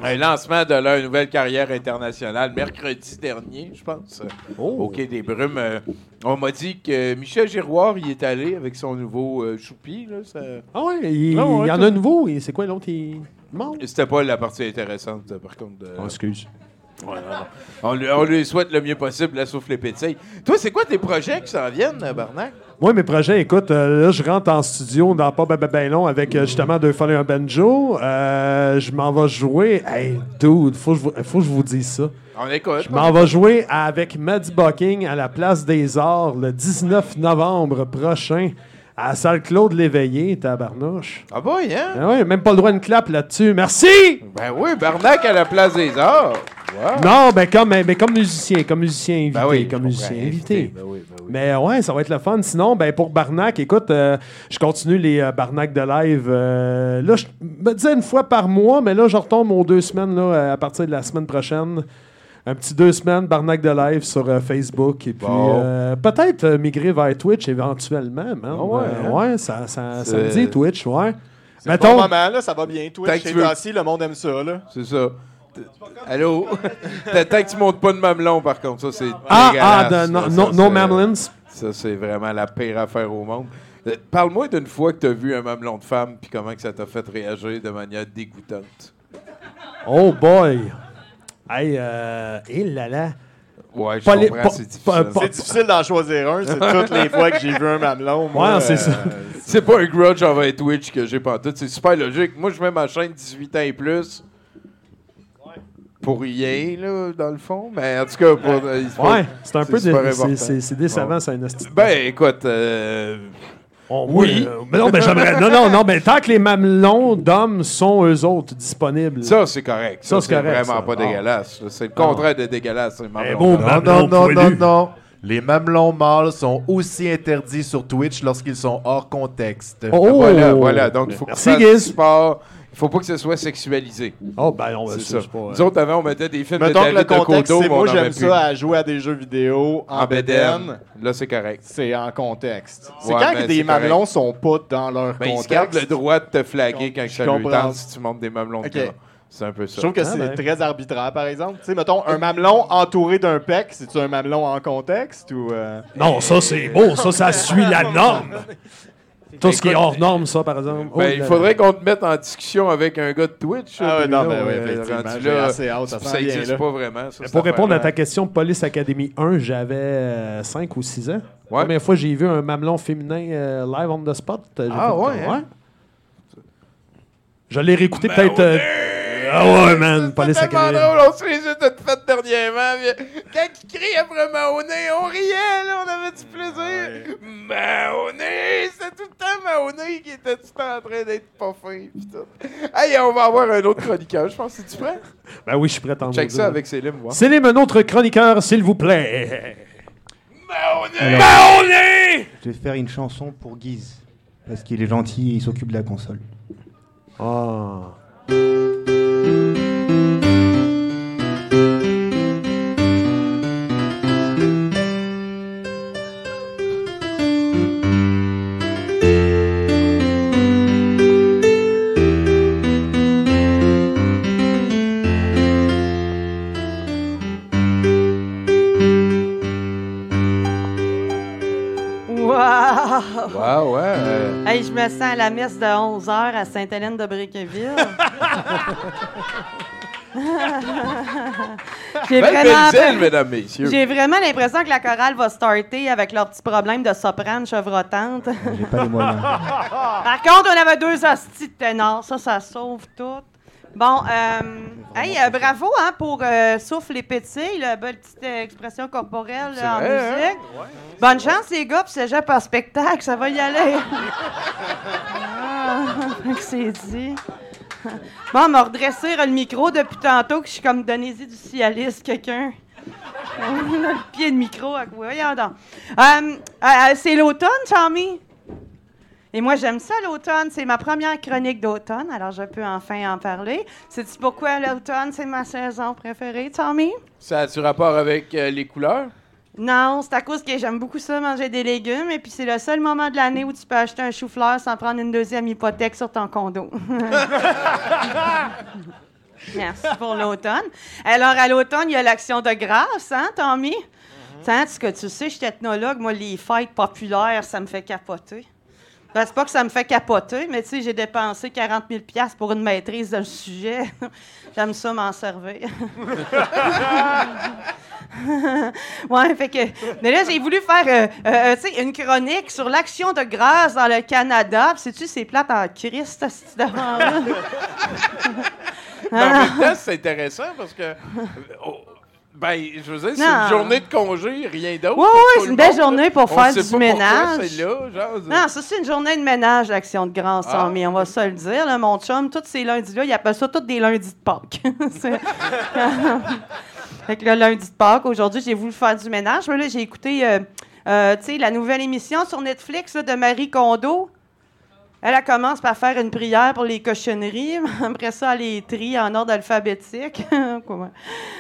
Un lancement de leur nouvelle carrière internationale mercredi dernier, je pense, au Quai des Brumes. Euh, on m'a dit que Michel Giroir y est allé avec son nouveau euh, choupi. Là, ça- Ah ouais, il, Ah ouais, il y en a un nouveau. et C'est quoi l'autre? Il... C'était pas la partie intéressante, euh, par contre. de- Oh, excuse. Ouais, non, non. On, lui, on lui souhaite le mieux possible la souffle et pétille. Toi, c'est quoi tes projets qui s'en viennent, euh, Barnac? Moi, mes projets, écoute, euh, là, je rentre en studio dans pas ben, ben, ben long avec euh, justement deux folles et un banjo. Euh, je m'en vais jouer. Hey, dude, faut que je vous, faut que je vous dise ça. On écoute. Je m'en vais jouer avec Maddie Bucking à la Place des Arts le 19 novembre prochain à la salle Claude Léveillé, tabarnouche. Ah boy, hein? Ah ouais, même pas le droit de clap là-dessus. Merci! Ben oui, Barnac à la place des arts. Wow. Non, ben comme, ben, comme musicien, comme musicien invité, Ben oui, comme musicien invité. Ben oui, ben oui. Mais ouais, ça va être le fun. Sinon, ben pour Barnac, écoute, euh, je continue les euh, Barnac de live. euh, là, je me disais une fois par mois, mais là, je retombe aux deux semaines là, à partir de la semaine prochaine. Un petit deux semaines Barnac de live sur euh, Facebook. Et puis Bon. euh, peut-être euh, migrer vers Twitch éventuellement. man. Ah ouais, Euh, hein? ouais, ça, ça, ça me C'est- dit Twitch, ouais. C'est Mettons- bon moment, là, ça va bien. Tant Twitch, ces tu veux- temps-ci, le monde aime ça. Là. C'est ça. T- Allô? Tant que tu montes pas de mamelon, par contre, ça, c'est Ah, ah, dégueulasse, de, là. no, Ça, no, no c'est- Mamlins. Ça, c'est vraiment la pire affaire au monde. Euh, Parle-moi d'une fois que tu as vu un mamelon de femme, puis comment que ça t'a fait réagir de manière dégoûtante. Oh boy! Hey, euh, eh là là. Ouais, je Pas les- comprends, pas- c'est difficile. C'est difficile d'en choisir un. C'est toutes les fois que j'ai vu un mamelon. moi, Ouais, c'est euh, ça. C'est pas un grudge envers Twitch que j'ai pas en tout. C'est super logique. Moi, je mets ma chaîne 18 ans et plus. Pour rien, là, dans le fond. Mais en tout cas, pour, euh, il Ouais, c'est un peu dé- c'est- décevant, Ouais. c'est un hostie. Ben, écoute, euh, Oui. euh, mais non, mais j'aimerais. Non, non, non, mais tant que les mamelons d'hommes sont eux autres disponibles. ça, c'est correct. Ça, Ça, c'est c'est correct, vraiment ça. pas Ah. dégueulasse. C'est le contraire de dégueulasse. c'est Eh bon, Non, non, non, non, non. Les mamelons mâles sont aussi interdits sur Twitch lorsqu'ils sont hors contexte. Oh! Voilà, voilà. Donc, il faut que du sport. Il faut pas que ce soit sexualisé. Oh, ben non, C'est c'est ça. pas. Nous autres, avant, on mettait des films Mettons de que le David contexte, c'est moi, j'aime ça à jouer à des jeux vidéo en, En. BDN. Là, c'est correct. C'est en contexte. C'est Ouais, quand des mamelons sont pas dans leur Ben, ils contexte? gardent le droit de te flaguer quand Je ça lui tente si tu montes des mamelons de Ok. gras. C'est un peu ça. Je trouve que Ah, c'est ben. très arbitraire, par exemple. Tu sais, mettons, un mamelon entouré d'un pec, c'est-tu un mamelon en contexte ou... euh, Non, ça, c'est beau. Ça, ça suit la norme. Tout ce qui est hors norme, ça, par exemple. Oh Ben, là il faudrait qu'on te mette en discussion avec un gars de Twitch. Ah ouais, non, ben oui, euh, effectivement. rendu J'ai là, assez hâte, ça ça n'existe là. pas vraiment. ça, Pour répondre à ta question, Police Academy 1, j'avais 5 ou 6 ans. La Ouais. première fois j'ai vu un mamelon féminin euh, live on the spot. euh, Ah ouais, hein? Je l'ai réécouté peut-être. euh, Ah ouais, man, Police C'est tellement Academy. drôle, on se les a toutes faites dernièrement. Quand il crie après Mahoney, on riait, là, on avait du plaisir. Mahoney, c'est tout le temps Mahoney qui était tout en train d'être pas fin. pis tout. Hey, on va avoir un autre chroniqueur, je pense. C'est-tu prêt? Ben oui, je suis prêt à en Check maudire. ça avec Célim, moi. Célim, un autre chroniqueur, s'il vous plaît. Alors, Mahoney! Je vais faire une chanson pour Guise. Parce qu'il est gentil et il s'occupe de la console. Ah. Messe de 11h à Sainte-Hélène de Briqueville. J'ai vraiment, belle mesdames, messieurs. j'ai vraiment l'impression que la chorale va starter avec leur petit problème de soprane chevrotante. J'ai pas les moyens. Par contre, on avait deux hosties de ténors. Ça, ça sauve tout. Bon, euh, hey, euh, bravo hein, pour euh, Souffle et Pétilles, la belle petite euh, expression corporelle C'est là, en vrai, hein? musique. Bonne chance, les gars, puis cégep par spectacle, ça va y aller. ah, c'est dit. Bon, on m'a redressé le micro depuis tantôt que je suis comme donnez-y du cialis, quelqu'un. le pied de micro? Voyons donc. Euh, c'est l'automne, Tommy? Et moi, j'aime ça, l'automne. C'est ma première chronique d'automne, alors je peux enfin en parler. Sais-tu pourquoi l'automne, c'est ma saison préférée, Tommy? Ça a-tu rapport avec euh, les couleurs? Non, c'est à cause que j'aime beaucoup ça, manger des légumes, et puis c'est le seul moment de l'année où tu peux acheter un chou-fleur sans prendre une deuxième hypothèque sur ton condo. Merci pour l'automne. Alors, à l'automne, il y a l'action de grâce, hein, Tommy? Hein, ce que tu sais, je suis ethnologue, moi, les fêtes populaires, ça me fait capoter. Ben, c'est pas que ça me fait capoter, mais tu sais, j'ai dépensé 40 000 pour une maîtrise le sujet. J'aime ça m'en servir. ouais, fait que. Mais là, j'ai voulu faire euh, euh, sais, une chronique sur l'action de grâce dans le Canada. Sais-tu, c'est plate en Christ, ce là Mais en même temps, c'est intéressant parce que. oh, ben, je veux dire, c'est une journée de congé, rien d'autre. Oui, oui, c'est une belle monde, journée pour On faire du ménage. là, genre. Non, ça, c'est une journée de ménage, l'action de grâce, Ah. Tommy, on va se le dire. Là, mon chum, tous ces lundis-là, il appelle ça tous des lundis de Pâques. Fait que le lundi de Pâques, aujourd'hui, j'ai voulu faire du ménage. Mais là, j'ai écouté euh, euh, la nouvelle émission sur Netflix là, de Marie Kondo. Elle, elle commence par faire une prière pour les cochonneries. Après ça, elle les trie en ordre alphabétique.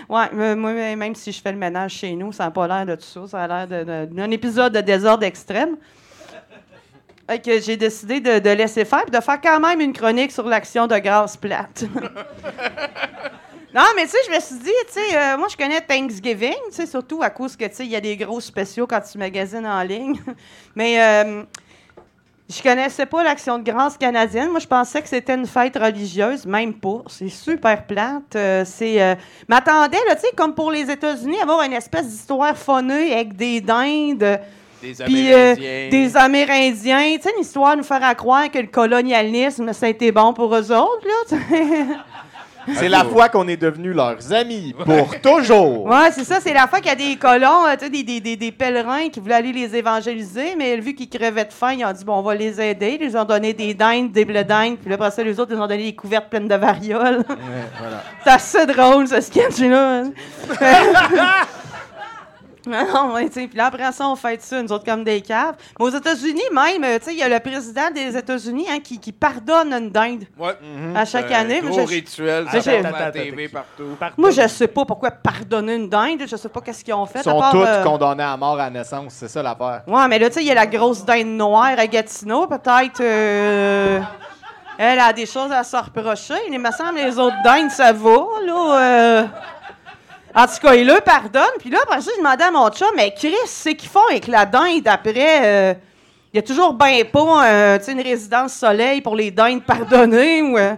Ouais, même si je fais le ménage chez nous, ça n'a pas l'air de tout ça. Ça a l'air d'un épisode de désordre extrême. Que j'ai décidé de, de laisser faire et de faire quand même une chronique sur l'action de grâce plate. non, mais tu sais, je me suis dit, tu sais, euh, moi, je connais Thanksgiving, tu sais, surtout à cause que, tu sais, il y a des gros spéciaux quand tu magasines en ligne. mais euh, je connaissais pas l'action de grâce canadienne. Moi, je pensais que c'était une fête religieuse, même pas. C'est super plate. Euh, c'est, euh, m'attendais, là, tu sais, comme pour les États-Unis, avoir une espèce d'histoire phonée avec des dindes. Des Puis euh, Amérindiens. des Amérindiens. Tu sais, une histoire de nous faire à croire que le colonialisme, ça a été bon pour eux autres, là. C'est la fois qu'on est devenus leurs amis pour toujours. Ouais, c'est ça. C'est la fois qu'il y a des colons, euh, tu sais, des, des, des, des pèlerins qui voulaient aller les évangéliser, mais vu qu'ils crevaient de faim, ils ont dit, bon, on va les aider. Ils ont donné des dindes, des blés dindes, puis là, après ça, les autres, ils ont donné des couvertes pleines de varioles. C'est assez drôle, ce sketch-là. Non, non, ouais, tu sais, puis là, après ça, on fait ça, nous autres, comme des caves. Mais aux États-Unis, même, euh, tu sais, il y a le président des États-Unis hein, qui, qui pardonne une dinde. Ouais. À chaque Un année. Gros je- rituel, ça j'ai- passe à la TV partout. Moi, je sais pas pourquoi pardonner une dinde. Je sais pas qu'est-ce qu'ils ont fait. Ils sont tous euh, condamnés à mort à naissance, c'est ça l'affaire. Ouais, mais là, tu sais, il y a la grosse dinde noire à Gatineau. Peut-être. euh, elle a des choses à se reprocher. Il me semble les autres dindes, ça va, là. Euh. En tout cas, il le pardonne. Puis là, après ça, je demandais à mon chat, mais Chris, c'est qu'ils font avec la dinde après. euh, Il y a toujours ben pas euh, tu une résidence soleil pour les dindes pardonnées ou euh,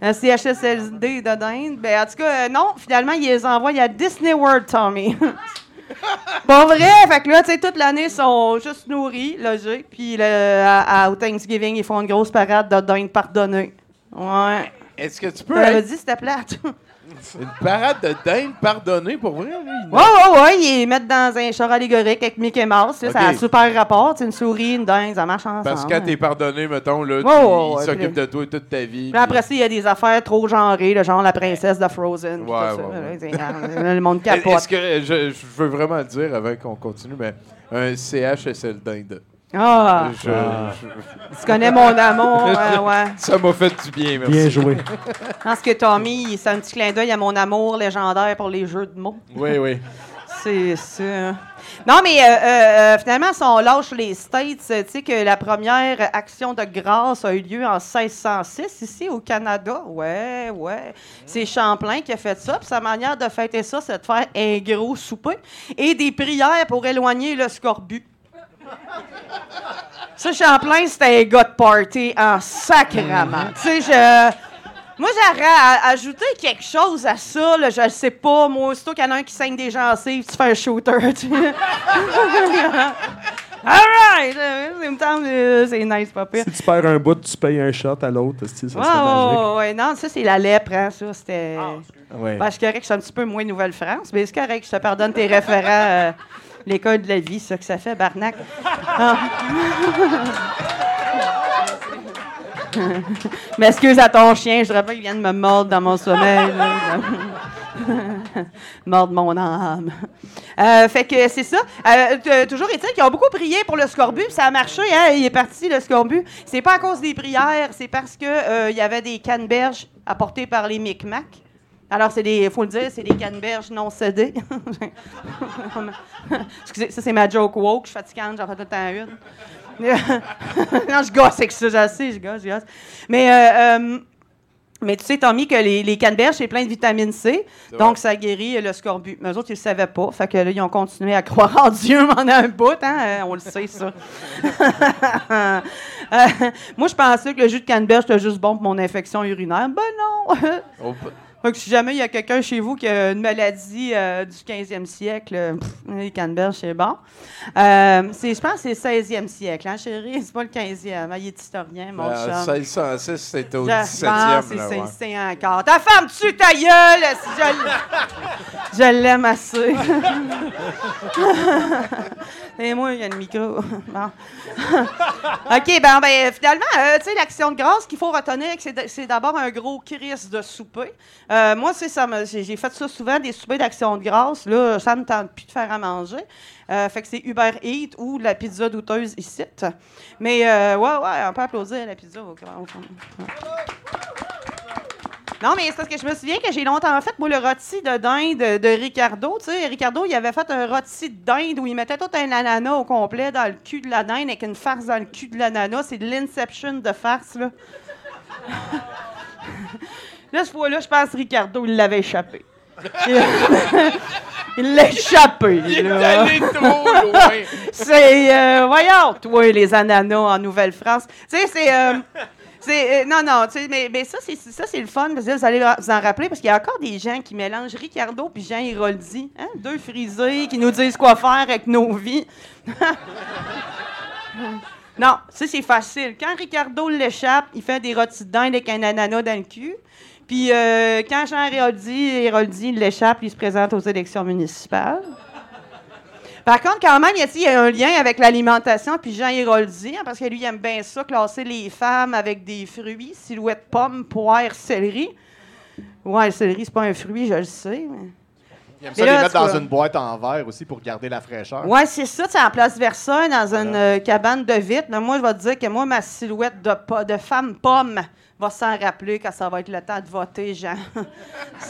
un CHSLD de dinde. Ben, en tout cas, euh, non, finalement, ils les envoient à Disney World, Tommy. Pas vrai! Fait que là, tu sais, toute l'année, ils sont juste nourris, logés. Puis à, à- au Thanksgiving, ils font une grosse parade de dingue pardonnée. Ouais. Est-ce que tu peux Elle être dit, c'était plate. Une parade de dinde pardonnée pour vrai, là. Ouais, ouais, ouais, ils mettent dans un char allégorique avec Mickey Mouse. là, Ça a un super rapport. C'est une souris, une dingue, ça marche ensemble. Parce que quand t'es pardonné, mettons, là, tu- Ouais, de toi toute ta vie. Puis après ça, il y a des affaires trop genrées, le genre la princesse de Frozen. Ouais, tout ça. Le monde Est-ce capote. que je, je veux vraiment le dire avant qu'on continue, mais un CHSL dinde. Ah, Je- Ah. je- tu connais mon amour, ouais, ouais. Ça m'a fait du bien, merci. Bien joué. Parce que Tommy, c'est un petit clin d'œil à mon amour légendaire pour les jeux de mots. Oui, oui. C'est ça. Non, mais euh, euh, euh, finalement, si on lâche les States, euh, tu sais que la première action de grâce a eu lieu en 1606 ici au Canada. Ouais, ouais. C'est Champlain qui a fait ça. Puis sa manière de fêter ça, c'est de faire un gros souper et des prières pour éloigner le scorbut. Ça, Champlain, c'était un gars de party en sacrament. Tu sais, je. Moi, j'aurais à- ajouté quelque chose à ça, là, je le sais pas. Moi, aussitôt qu'il y en a un qui saigne des gencives, tu fais un shooter, tu sais. All right! euh, c'est- me semble, C'est nice, pire. Si tu perds un bout, tu payes un shot à l'autre. Ça magique. ouais, non, ça, c'est la lèpre, hein, ça, c'était... Ouais. Ben, c'est correct que c'est un petit peu moins Nouvelle-France, mais c'est correct, je te pardonne tes référents, euh, l'école de la vie, ça que ça fait, Barnac. Ah. M'excuse à ton chien, je pas qu'il vient de me mordre dans mon sommeil. mordre mon âme. Euh, fait que c'est ça. Euh, t- toujours est-il qu'ils ont beaucoup prié pour le scorbut, ça a marché, hein, il est parti le scorbut. C'est pas à cause des prières, c'est parce que euh, il y avait des canneberges apportées par les Micmacs. Alors, c'est des, faut le dire, c'est des canneberges non cédées. Excusez, ça, c'est ma joke woke. Je suis fatigante, j'en fais tout le temps une. non, je gosse avec ça, je sais, je gosse, je gosse. Mais, euh, euh, mais tu sais, Tommy, que les, les canneberges, c'est plein de vitamine C, donc ça guérit le scorbut. Mais eux autres, ils le savaient pas. Fait que là, ils ont continué à croire en Dieu pendant un bout, hein? euh, On le sait, ça. Euh, moi, je pensais que le jus de canneberge, c'était juste bon pour mon infection urinaire. Ben non! Fait que si jamais il y a quelqu'un chez vous qui a une maladie euh, du 15e siècle, euh, pff, les canneberges, c'est bon. Euh, je pense que c'est le 16e siècle, hein, chérie? C'est pas le 15e. hein, il est historien, mon ben, chum. 1606, c'était au Je- 17e. Ah, c'est ouais. encore. Ta femme tue ta gueule! si Je, l'aime assez. Et moi, il y a le micro. Bon. OK, ben, ben finalement, euh, tu sais, l'action de grâce qu'il faut retenir, c'est d'abord un gros crise de souper. Euh, moi, c'est ça, j'ai fait ça souvent, des soupers d'action de grâce. Là, ça me tente plus de faire à manger. Euh, fait que c'est Uber Eats ou la pizza douteuse ici. Mais, euh, ouais, ouais, on peut applaudir la pizza. non, mais c'est parce que je me souviens que j'ai longtemps fait, moi, le rôti de dinde de, de Ricardo. Tu sais, Ricardo, il avait fait un rôti de dinde où il mettait tout un ananas au complet dans le cul de la dinde avec une farce dans le cul de l'ananas. C'est de l'inception de farce, là. là, ce fois-là, je pense que Ricardo, il l'avait échappé. il l'a échappé, Il est allé trop loin. C'est, euh, voyons, toi, les ananas en Nouvelle-France. Tu sais, c'est. euh, c'est, euh, non, non, tu sais, mais, mais ça, c'est, ça, c'est le fun, parce que vous allez vous en rappeler, parce qu'il y a encore des gens qui mélangent Ricardo puis Jean Héroldi, hein, deux frisés qui nous disent quoi faire avec nos vies. non, ça, c'est facile. Quand Ricardo l'échappe, il fait des rôtis de dinde avec un ananas dans le cul. Puis euh, quand Jean Héroldi, Héroldi l'échappe, il se présente aux élections municipales. Par contre, quand même, il y a- un lien avec l'alimentation puis Jean Héroldi, hein, parce que lui, il aime bien ça, classer les femmes avec des fruits, silhouette pomme, poire, céleri. Ouais, le céleri, c'est pas un fruit, je le sais. mais- Il aime ça là, les mettre tu dans une boîte en verre aussi pour garder la fraîcheur. Ouais, c'est ça, c'est en place Versailles, dans une euh, cabane de vitre. Mais moi, je vais te dire que moi, ma silhouette de, de femme pomme va s'en rappeler quand ça va être le temps de voter, Jean.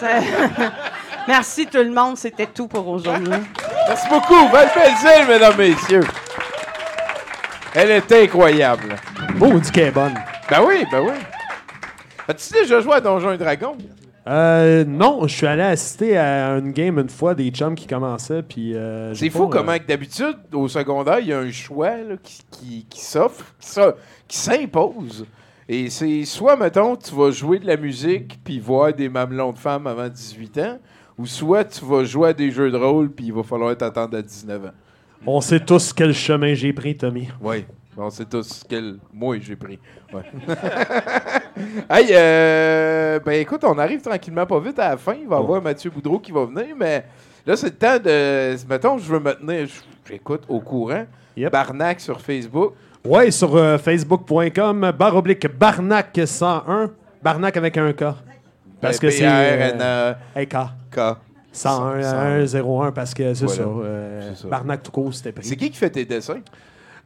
Merci tout le monde, c'était tout pour aujourd'hui. Merci beaucoup. Val Pelzil, mesdames, messieurs. Elle est incroyable. Oh, du qu'elle est bonne. Ben oui, ben oui. As-tu déjà joué à Donjons et Dragons? Euh, non, je suis allé assister à une game une fois des chums qui commençaient. puis euh, C'est fou pas, euh, comment que d'habitude, au secondaire, il y a un choix là, qui, qui, qui s'offre, qui s'impose. Et c'est soit, mettons, tu vas jouer de la musique puis voir des mamelons de femmes avant 18 ans, ou soit tu vas jouer à des jeux de rôle puis il va falloir t'attendre à 19 ans. On sait tous quel chemin j'ai pris, Tommy. Oui. On sait tous quel moi j'ai pris. Ouais. hey, euh, ben écoute, on arrive tranquillement pas vite à la fin. Il va y avoir Mathieu Boudreau qui va venir, mais là, c'est le temps de. Mettons, je veux me tenir, j'écoute, au courant. Barnac sur Facebook. Ouais, sur euh, facebook.com, barre oblique Barnac 101. Barnac avec un K. Parce que c'est. Euh, K. K. 101, 101, parce que c'est Voilà. ça. euh, ça. Barnac tout court, c'était pris. C'est qui qui fait tes dessins?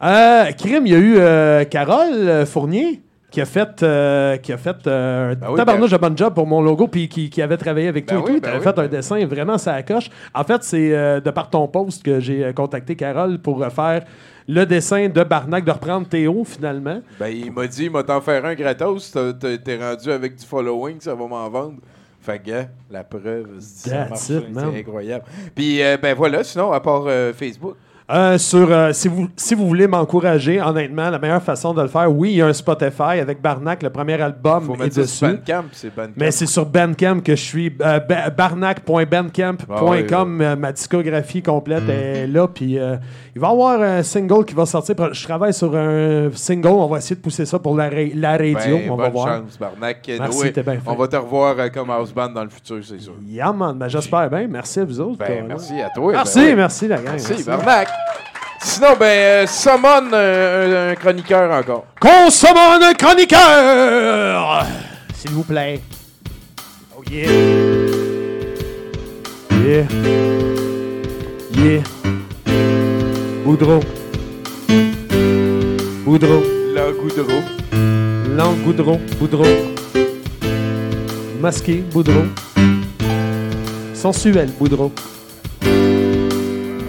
Euh, Crime, il y a eu euh, Carole Fournier qui a fait, euh, qui a fait euh, un Ben oui, tabarnouche Car- de bon job pour mon logo, puis qui, qui avait travaillé avec Ben toi et oui, tout. ben Tu oui. fait un dessin vraiment ça coche. En fait, c'est euh, de par ton post que j'ai contacté Carole pour refaire le dessin de Barnac, de reprendre Théo finalement. Ben, il m'a dit, il m'a t'en faire un gratos. T'es rendu avec du following, ça va m'en vendre. Fait que, la preuve, c'est incroyable. Puis, euh, ben voilà, sinon, à part euh, Facebook. Euh, sur, euh, si, vous, si vous voulez m'encourager, honnêtement, la meilleure façon de le faire, oui, il y a un Spotify avec Barnac, le premier album Faut est mettre ça dessus. sur Bandcamp, c'est Bandcamp. Mais c'est sur Bandcamp que je suis. euh, ba- Barnac.bandcamp.com. Ah ouais, euh, ma discographie complète est là. Puis il va y avoir un single qui va sortir. Je travaille sur un single. On va essayer de pousser ça pour la, ra- la radio. Ben, on va voir. chance, Barnac. Merci, bien on va te revoir comme house band dans le futur, c'est sûr. Yeah, man. Ben, J'espère bien. Merci à vous autres. Ben, merci à toi. Merci, oui. merci, la gang. Merci, Barnac. Sinon, ben, euh, summon euh, un, un chroniqueur encore. Consommons un chroniqueur! S'il vous plaît. Oh yeah. Yeah. Yeah. Boudreau. Boudreau. Le Goudreau. Langue Boudreau. Boudreau. Masqué. Boudreau. Sensuel. Boudreau.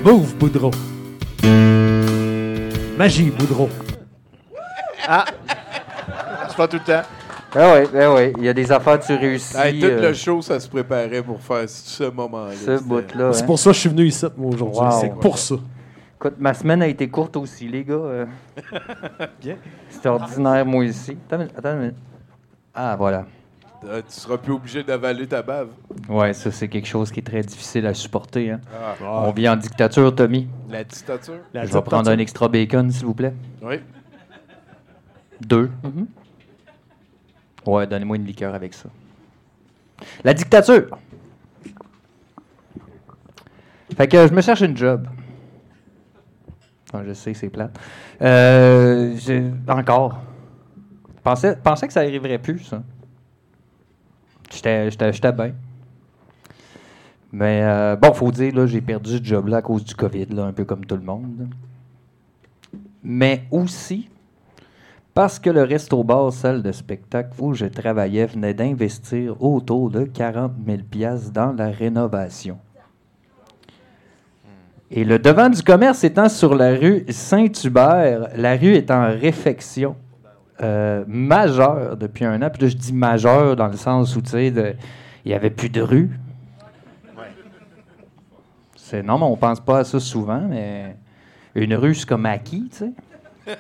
Bouffe. Boudreau. Magie. Boudreau. Ah! C'est pas tout le temps. Ah oui, ben oui. Il y a des affaires que tu réussis. Hey, tout euh, le show, ça se préparait pour faire ce moment-là. ce bout-là. C'est hein. pour ça que je suis venu ici, moi, aujourd'hui. Wow. C'est pour ça. Écoute, ma semaine a été courte aussi, les gars. euh. C'est ordinaire, moi. Attends, minute, attends une minute. Ah, voilà. Euh, tu seras plus obligé d'avaler ta bave. Ouais, ça, c'est quelque chose qui est très difficile à supporter. Hein. Ah. On vit en dictature, Tommy. La dictature? La Je vais prendre un extra bacon, s'il vous plaît. Oui. Deux. Ouais, donnez-moi une liqueur avec ça. La dictature. Fait que je me cherche une job. Ah, je sais, c'est plate. Euh, j'ai- encore. Pensais, pensais que ça arriverait plus, ça. J'étais, bien. Mais euh, bon, faut dire, j'ai perdu ce job-là à cause du COVID, là, un peu comme tout le monde. Mais aussi, parce que le resto-bar, salle de spectacle où je travaillais, venait d'investir autour de 40 000 piastres dans la rénovation. Et le devant du commerce étant sur la rue Saint-Hubert, la rue est en réfection euh, majeure depuis un an. Puis là, je dis majeure dans le sens où, tu sais, il n'y avait plus de rue. C'est, non, mais on pense pas à ça souvent, mais une rue, c'est comme acquis, tu sais.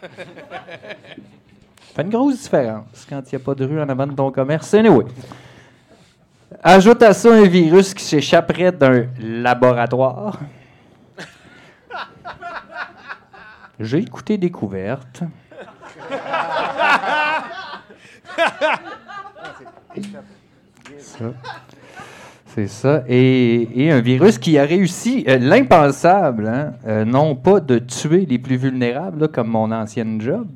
fait une grosse différence quand il n'y a pas de rue en avant de ton commerce. Anyway. Ajoute à ça un virus qui s'échapperait d'un laboratoire. J'ai écouté Découverte. Ça. C'est ça. Et, et un virus qui a réussi euh, l'impensable, hein, euh, non pas de tuer les plus vulnérables, là, comme mon ancienne job,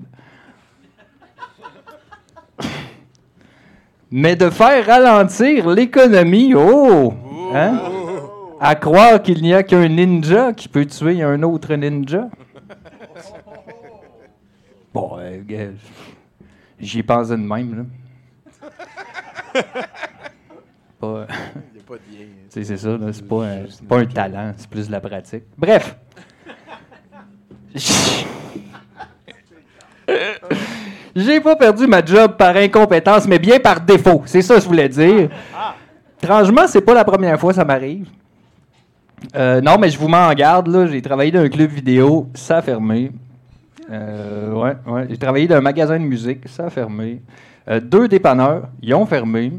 mais de faire ralentir l'économie. Oh! Hein? À croire qu'il n'y a qu'un ninja qui peut tuer un autre ninja. Bon, euh, gars, j'y ai pensé de même, là. Pas, Il n'y a pas de lien. sais, c'est ça, là, c'est pas, un, c'est pas un talent, c'est plus de la pratique. Bref. J'ai pas perdu ma job par incompétence, mais bien par défaut. C'est ça que je voulais dire. Étrangement, c'est pas la première fois que ça m'arrive. Euh, non, mais je vous mets en garde, là. J'ai travaillé dans un club vidéo, ça a fermé. Euh, ouais, ouais. J'ai travaillé dans un magasin de musique, ça a fermé. Euh, deux dépanneurs, ils ont fermé.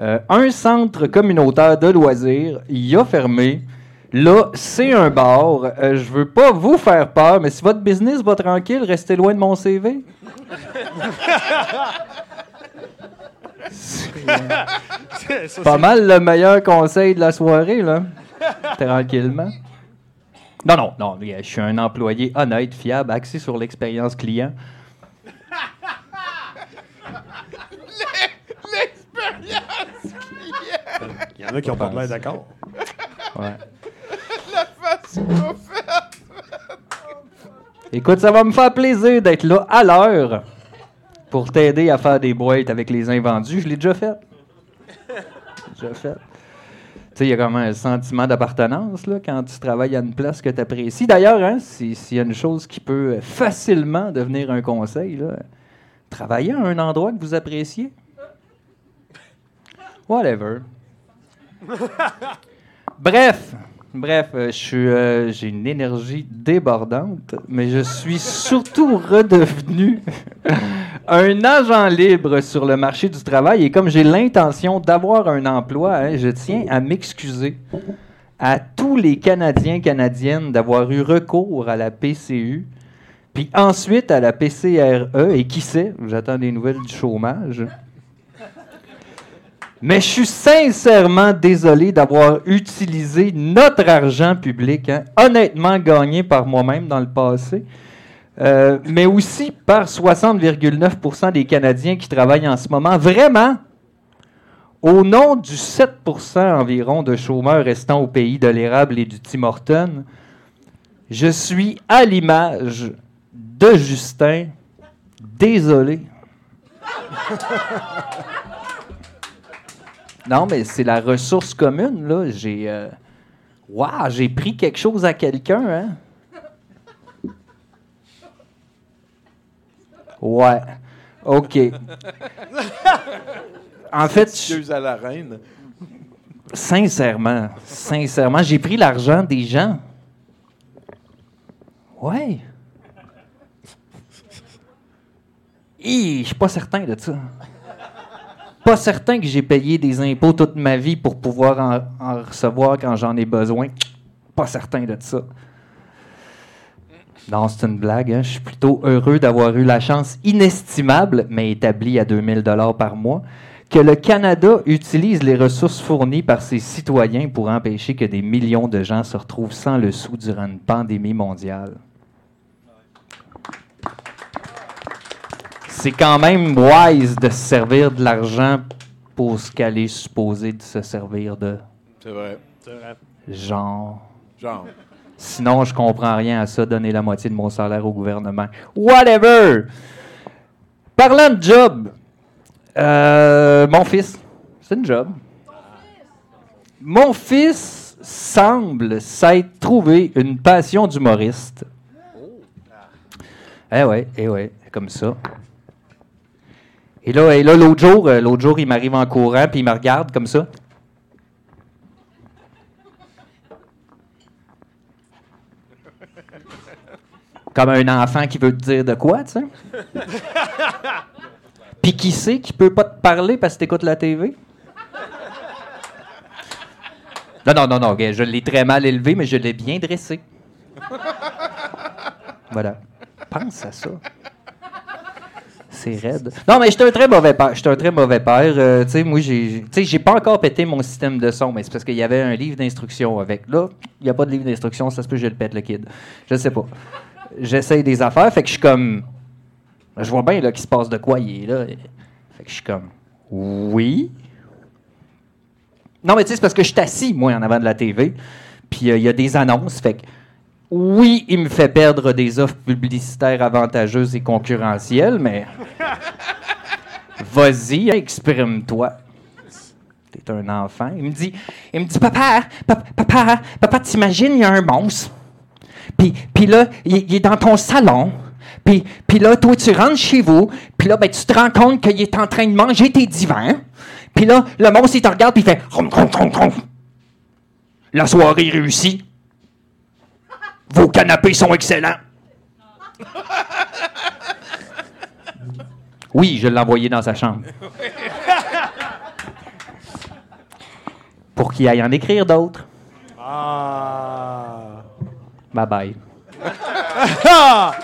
Euh, un centre communautaire de loisirs, il a fermé. Là, c'est un bar. Euh, je veux pas vous faire peur, mais si votre business va tranquille, restez loin de mon CV. C'est pas mal le meilleur conseil de la soirée, là. Tranquillement. Non, non, non. Je suis un employé honnête, fiable, axé sur l'expérience client. L'expérience client. Il y en a qui ont pas de l'air d'accord. Ouais. La face faite. Écoute, ça va me faire plaisir d'être là à l'heure pour t'aider à faire des boîtes avec les invendus. Je l'ai déjà fait. déjà fait. Tu sais, il y a quand même un sentiment d'appartenance là, quand tu travailles à une place que tu apprécies. D'ailleurs, hein, si- s'il y a une chose qui peut facilement devenir un conseil, là, travailler à un endroit que vous appréciez. Whatever. Bref, bref, euh, je suis, euh, j'ai une énergie débordante, mais je suis surtout redevenu un agent libre sur le marché du travail et comme j'ai l'intention d'avoir un emploi, hein, je tiens à m'excuser à tous les Canadiens canadiennes d'avoir eu recours à la PCU, puis ensuite à la PCRE et qui sait, j'attends des nouvelles du chômage. Mais je suis sincèrement désolé d'avoir utilisé notre argent public, hein, honnêtement gagné par moi-même dans le passé, euh, mais aussi par 60,9% des Canadiens qui travaillent en ce moment, vraiment, au nom du 7% environ de chômeurs restant au pays de l'érable et du Tim Horton. Je suis à l'image de Justin, désolé. Non, mais c'est la ressource commune, là. J'ai. euh, Waouh, j'ai pris quelque chose à quelqu'un, hein? Ouais. OK. En fait, je- Excuse à la reine. sincèrement, sincèrement, j'ai pris l'argent des gens. Ouais. Je suis pas certain de ça. Pas certain que j'ai payé des impôts toute ma vie pour pouvoir en, recevoir quand j'en ai besoin. Pas certain de ça. Non, c'est une blague. hein. Je suis plutôt heureux d'avoir eu la chance inestimable, mais établie à 2000 dollars par mois, que le Canada utilise les ressources fournies par ses citoyens pour empêcher que des millions de gens se retrouvent sans le sou durant une pandémie mondiale. C'est quand même wise de se servir de l'argent pour ce qu'elle est supposée de se servir de C'est vrai. genre. Genre. Sinon, je comprends rien à ça, donner la moitié de mon salaire au gouvernement. Whatever! Parlant de job, euh, mon fils, c'est une job. Mon fils semble s'être trouvé une passion d'humoriste. Eh ouais, eh ouais, comme ça. Et là, et là l'autre jour, euh, l'autre jour, il m'arrive en courant, puis il me regarde comme ça. Comme un enfant qui veut te dire de quoi, tu sais? Puis qui sait qui peut pas te parler parce que t'écoutes la TV? Non, non, non, non, je l'ai très mal élevé, mais je l'ai bien dressé. Voilà. Pense à ça. C'est raide. Non, mais j'étais un très mauvais père. J'étais un très mauvais père. Euh, tu sais, moi, j'ai, j'ai pas encore pété mon système de son, mais c'est parce qu'il y avait un livre d'instruction avec. Là, il n'y a pas de livre d'instruction, ça se peut que je le pète, le kid. Je sais pas. J'essaye des affaires, fait que je suis comme. Je vois bien là qu'il se passe de quoi il est là. Fait que je suis comme. Oui. Non, mais tu sais, c'est parce que je suis assis, moi, en avant de la TV. Puis euh, il y a des annonces. Fait que, oui, il me fait perdre des offres publicitaires avantageuses et concurrentielles, mais. Vas-y, exprime-toi. T'es un enfant. Il me dit, il me dit papa, papa, papa, papa t'imagines, il y a un monstre. Puis, puis là, il, il est dans ton salon. Puis, puis là, toi, tu rentres chez vous. Puis là, ben, tu te rends compte qu'il est en train de manger tes divans. Puis là, le monstre, il te regarde, puis il fait. La soirée réussit. Vos canapés sont excellents. Oui, je l'ai envoyé dans sa chambre. Pour qu'il aille en écrire d'autres. Ah. Bye bye.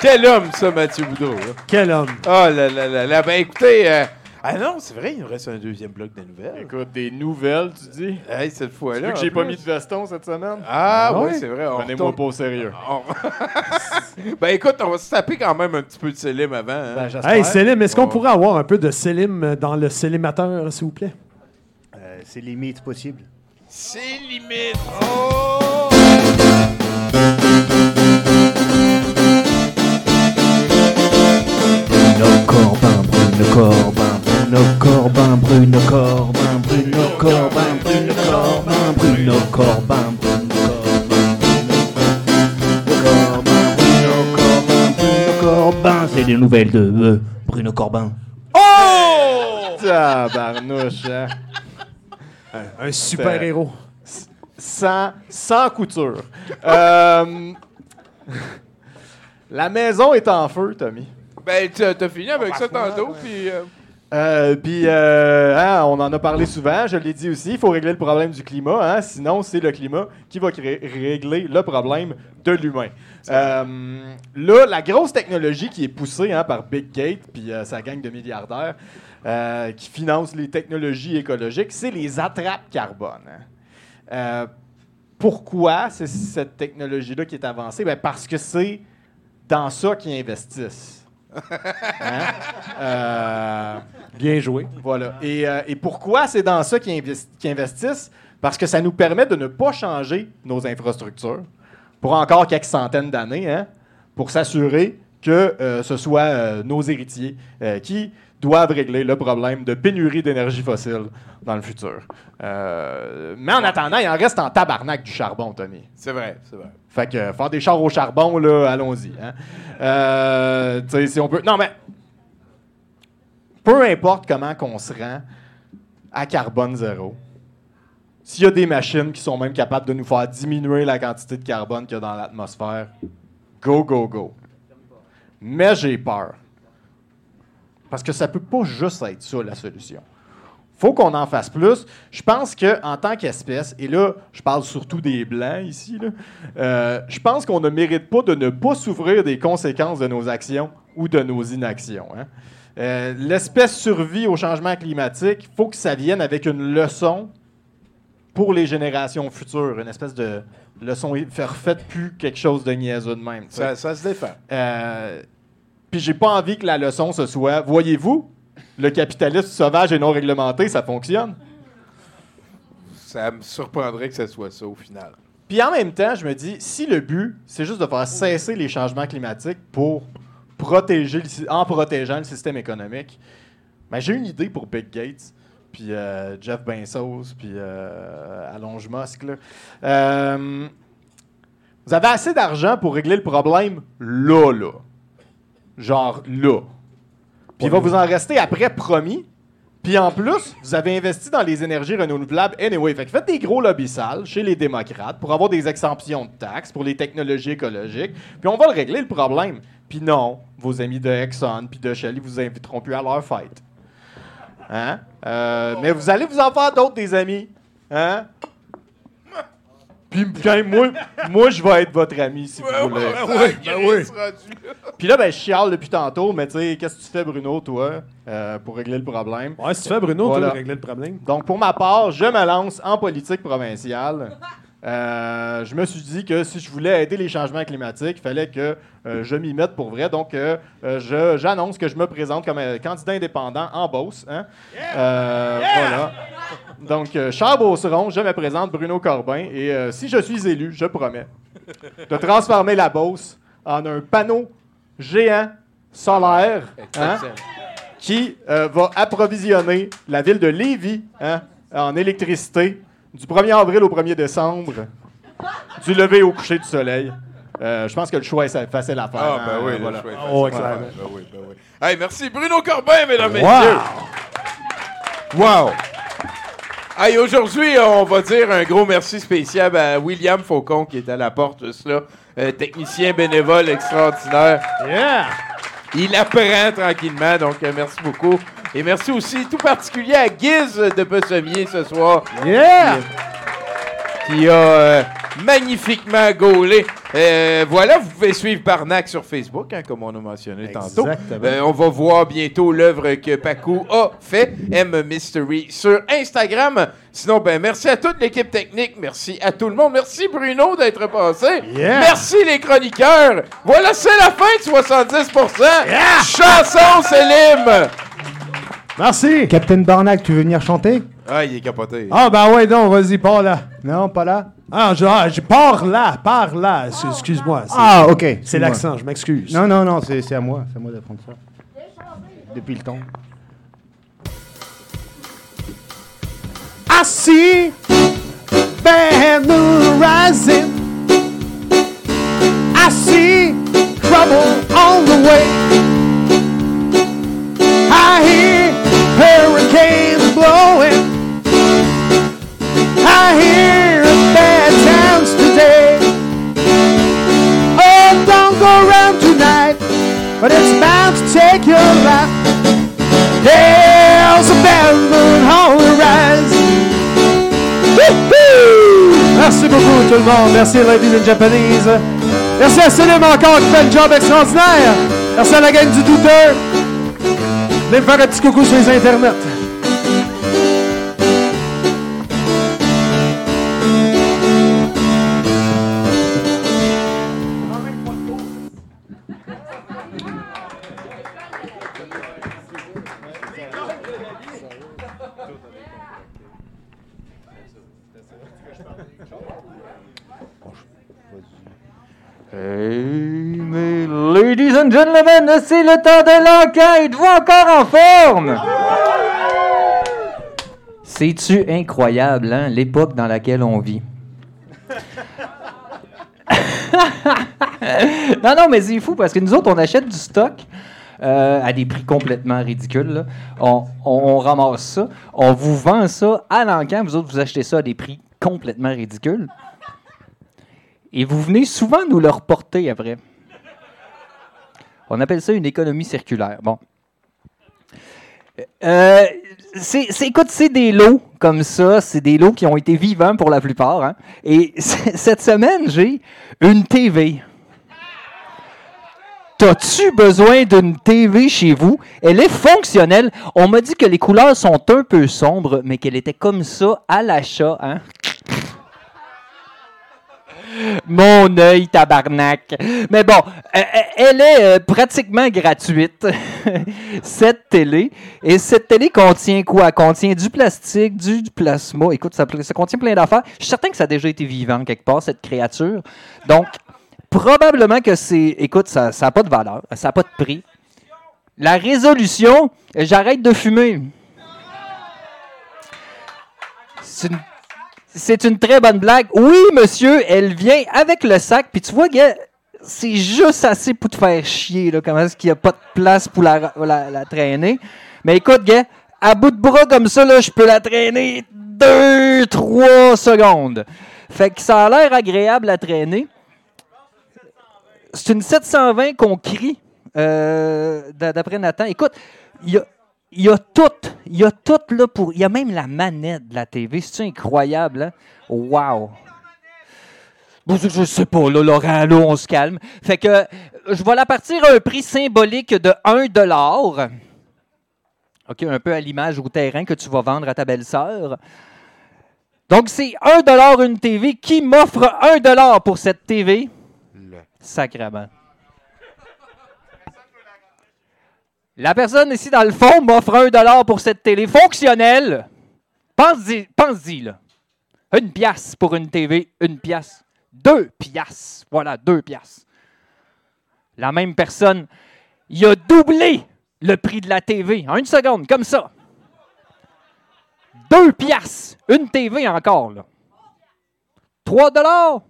Quel homme, ça, Mathieu Boudreau. là. Quel homme. Oh là là là là. Ben écoutez. euh, Ah non, c'est vrai, il nous reste un deuxième bloc de nouvelles. Écoute, des nouvelles, tu dis? Hey, cette fois-là. Vu que j'ai pas mis de veston cette semaine? Ah, Ah oui, ouais? c'est vrai. on Prenez-moi retourne- pas au sérieux. on- ben écoute, on va se taper quand même un petit peu de Célim avant. hein. Ben, j'espère. Hey, Célim, est-ce qu'on Oh. pourrait avoir un peu de Célim dans le Célimateur, s'il vous plaît? Euh, c'est limite possible. C'est limite. Oh! Bruno Corbin, Bruno Corbin, Bruno Corbin, Bruno Corbin, Bruno Corbin, Bruno Corbin, Bruno Corbin, c'est des nouvelles de euh, Bruno Corbin. Oh! Tabarnouche, hein? Un super-héros. Sans, sans couture. Euh, la maison est en feu, Tommy. Ben, t'as t'as fini avec ça tantôt, puis. Euh, Puis, euh, hein, on en a parlé souvent, je l'ai dit aussi, il faut régler le problème du climat, hein, sinon c'est le climat qui va régler le problème de l'humain. Euh, là, la grosse technologie qui est poussée hein, par Big Gate puis euh, sa gang de milliardaires qui financent les technologies écologiques, c'est les attrapes carbone. hein. Pourquoi c'est cette technologie-là qui est avancée? Ben, parce que c'est dans ça qu'ils investissent. Hein? Bien joué. voilà. Et, euh, et pourquoi c'est dans ça qu'ils inves- qu'ils investissent? Parce que ça nous permet de ne pas changer nos infrastructures pour encore quelques centaines d'années, hein, pour s'assurer que euh, ce soit euh, nos héritiers euh, qui doivent régler le problème de pénurie d'énergie fossile dans le futur. Euh, mais en attendant, il en reste en tabarnak du charbon, Tony. C'est vrai, c'est vrai. Fait que faire des chars au charbon, là, allons-y. Hein. Euh, tu sais, si on peut. Non, mais. Peu importe comment qu'on se rend à carbone zéro, s'il y a des machines qui sont même capables de nous faire diminuer la quantité de carbone qu'il y a dans l'atmosphère, go, go, go. Mais j'ai peur. Parce que ça peut pas juste être ça, la solution faut qu'on en fasse plus. Je pense qu'en tant qu'espèce, et là, je parle surtout des Blancs ici, euh, je pense qu'on ne mérite pas de ne pas souffrir des conséquences de nos actions ou de nos inactions. hein. Euh, L'espèce survit au changement climatique. Il faut que ça vienne avec une leçon pour les générations futures, une espèce de leçon. Faire faites plus quelque chose de niaiseux de même. ça se défend. Euh, Puis j'ai pas envie que la leçon ce soit, voyez-vous, le capitalisme sauvage et non réglementé, ça fonctionne. Ça me surprendrait que ce soit ça au final. Puis en même temps, je me dis, si le but, c'est juste de faire cesser les changements climatiques pour protéger, le en protégeant le système économique, ben, j'ai une idée pour Big Gates, puis euh, Jeff Bezos, puis euh, Allonge Musk. là. Euh, vous avez assez d'argent pour régler le problème là, là. Genre là. Puis il va vous en rester après promis. Puis en plus, vous avez investi dans les énergies renouvelables anyway. Fait que faites des gros lobbies sales chez les démocrates pour avoir des exemptions de taxes pour les technologies écologiques. Puis on va le régler le problème. Puis non, vos amis de Exxon puis de Shell ils vous inviteront plus à leur fête. Hein? Euh, mais vous allez vous en faire d'autres, des amis. Hein? Puis quand moi, moi, je vais être votre ami si vous voulez. Puis là, ben, je chiale depuis tantôt, mais tu sais, qu'est-ce que tu fais, Bruno, toi, euh, pour régler le problème? Ouais, si tu fais, Bruno, Voilà. tu veux régler le problème. Donc, pour ma part, je me lance en politique provinciale. Euh, je me suis dit que si je voulais aider les changements climatiques, il fallait que euh, je m'y mette pour vrai. Donc, euh, je- j'annonce que je me présente comme euh, candidat indépendant en Beauce. hein. Euh, Voilà. Donc, euh, cher Beauceron, je me présente Bruno Corbin. Et euh, si je suis élu, je promets de transformer la Beauce en un panneau géant solaire hein, qui euh, va approvisionner la ville de Lévis hein, en électricité du 1er avril au 1er décembre, du lever au coucher du soleil. Euh, je pense que le choix est facile à faire. Ah, hein, ben oui, le voilà. choix est Oh. Ben oui, ben oui. Hey, merci Bruno Corbin, mesdames, Wow! messieurs. Wow! Hey, aujourd'hui, on va dire un gros merci spécial à William Faucon qui est à la porte, juste là. Euh, technicien bénévole extraordinaire. Yeah! Il apprend tranquillement, donc euh, merci beaucoup. Et merci aussi tout particulier à Guiz de Pessemier ce soir. Yeah! Qui a, euh, magnifiquement gaulé. Euh, voilà, vous pouvez suivre Barnac sur Facebook, hein, comme on a mentionné tantôt. Euh, on va voir bientôt l'œuvre que Paco a fait, M Mystery, sur Instagram. Sinon, ben merci à toute l'équipe technique, merci à tout le monde, merci Bruno d'être passé, Yeah. merci les chroniqueurs. Voilà, c'est la fin de 70%. Chanson Célim. Merci. Captain Barnac, tu veux venir chanter? Ah, il est capoté. Ah, ben ouais, donc, vas-y, pars là. Non, pas là? Ah, je, ah, je pars là, pars là. C'est- Excuse-moi. c'est- Ah, ok. C'est excuse-moi. l'accent, je m'excuse. Non, non, non, c'est c'est à moi. C'est à moi d'apprendre ça. Depuis le temps. I see bad moon rising. I see trouble on the way. I hear hurricanes blowing. I hear bad times today. Oh, don't go around tonight, but it's bound to take your life. There's a bad moon on the rise. Wouhou! Merci beaucoup tout le monde. Merci Ladies and Japanese. Merci à Célim encore qui fait un job extraordinaire. Merci à la gang du douteur. Venez me faire un petit coucou sur les internets. And gentlemen, c'est le temps de l'enquête. Vous encore en forme? C'est-tu incroyable, hein, l'époque dans laquelle on vit? non, non, mais c'est fou parce que nous autres, on achète du stock euh, à des prix complètement ridicules. on ramasse ça, on vous vend ça à l'encan, vous autres, vous achetez ça à des prix complètement ridicules. Et vous venez souvent nous le reporter après. On appelle ça une économie circulaire. Bon. Euh, c'est, écoute, c'est des lots comme ça. C'est des lots qui ont été vivants pour la plupart. hein. Et cette semaine, j'ai une TV. T'as-tu besoin d'une TV chez vous? Elle est fonctionnelle. On m'a dit que les couleurs sont un peu sombres, mais qu'elle était comme ça à l'achat. Hein? Mon œil, tabarnak. Mais bon, euh, euh, elle est euh, pratiquement gratuite, cette télé. Et cette télé contient quoi? Contient du plastique, du, plasma. Écoute, ça, contient plein d'affaires. Je suis certain que ça a déjà été vivant quelque part, cette créature. Donc, probablement que c'est... Écoute, ça n'a pas de valeur, ça n'a pas de prix. La résolution, j'arrête de fumer. C'est une c'est une très bonne blague. Oui, monsieur, elle vient avec le sac. Puis tu vois, gars, c'est juste assez pour te faire chier, là. Comment est-ce qu'il n'y a pas de place pour la, la- traîner? Mais écoute, gars, à bout de bras comme ça, là, je peux la traîner deux, trois secondes. Fait que ça a l'air agréable à traîner. C'est une 720 qu'on crie, euh, d'a- d'après Nathan. Écoute, il y a, il y a tout. Il y a tout là pour. Il y a même la manette de la TV. C'est incroyable, hein? Wow! Bon, je- je sais pas, là, Laurent, là, on se calme. Fait que je vais la partir à un prix symbolique de 1 OK, un peu à l'image au terrain que tu vas vendre à ta belle-sœur. Donc, c'est 1 une TV. Qui m'offre 1 pour cette TV? Sacrement. La personne ici dans le fond m'offre un dollar pour cette télé fonctionnelle. Pense-y, là. Une pièce pour une TV, une pièce. Deux piastres. Voilà, deux piastres. La même personne, il a doublé le prix de la TV en une seconde, comme ça. Deux piastres. Une TV encore, là. Trois dollars?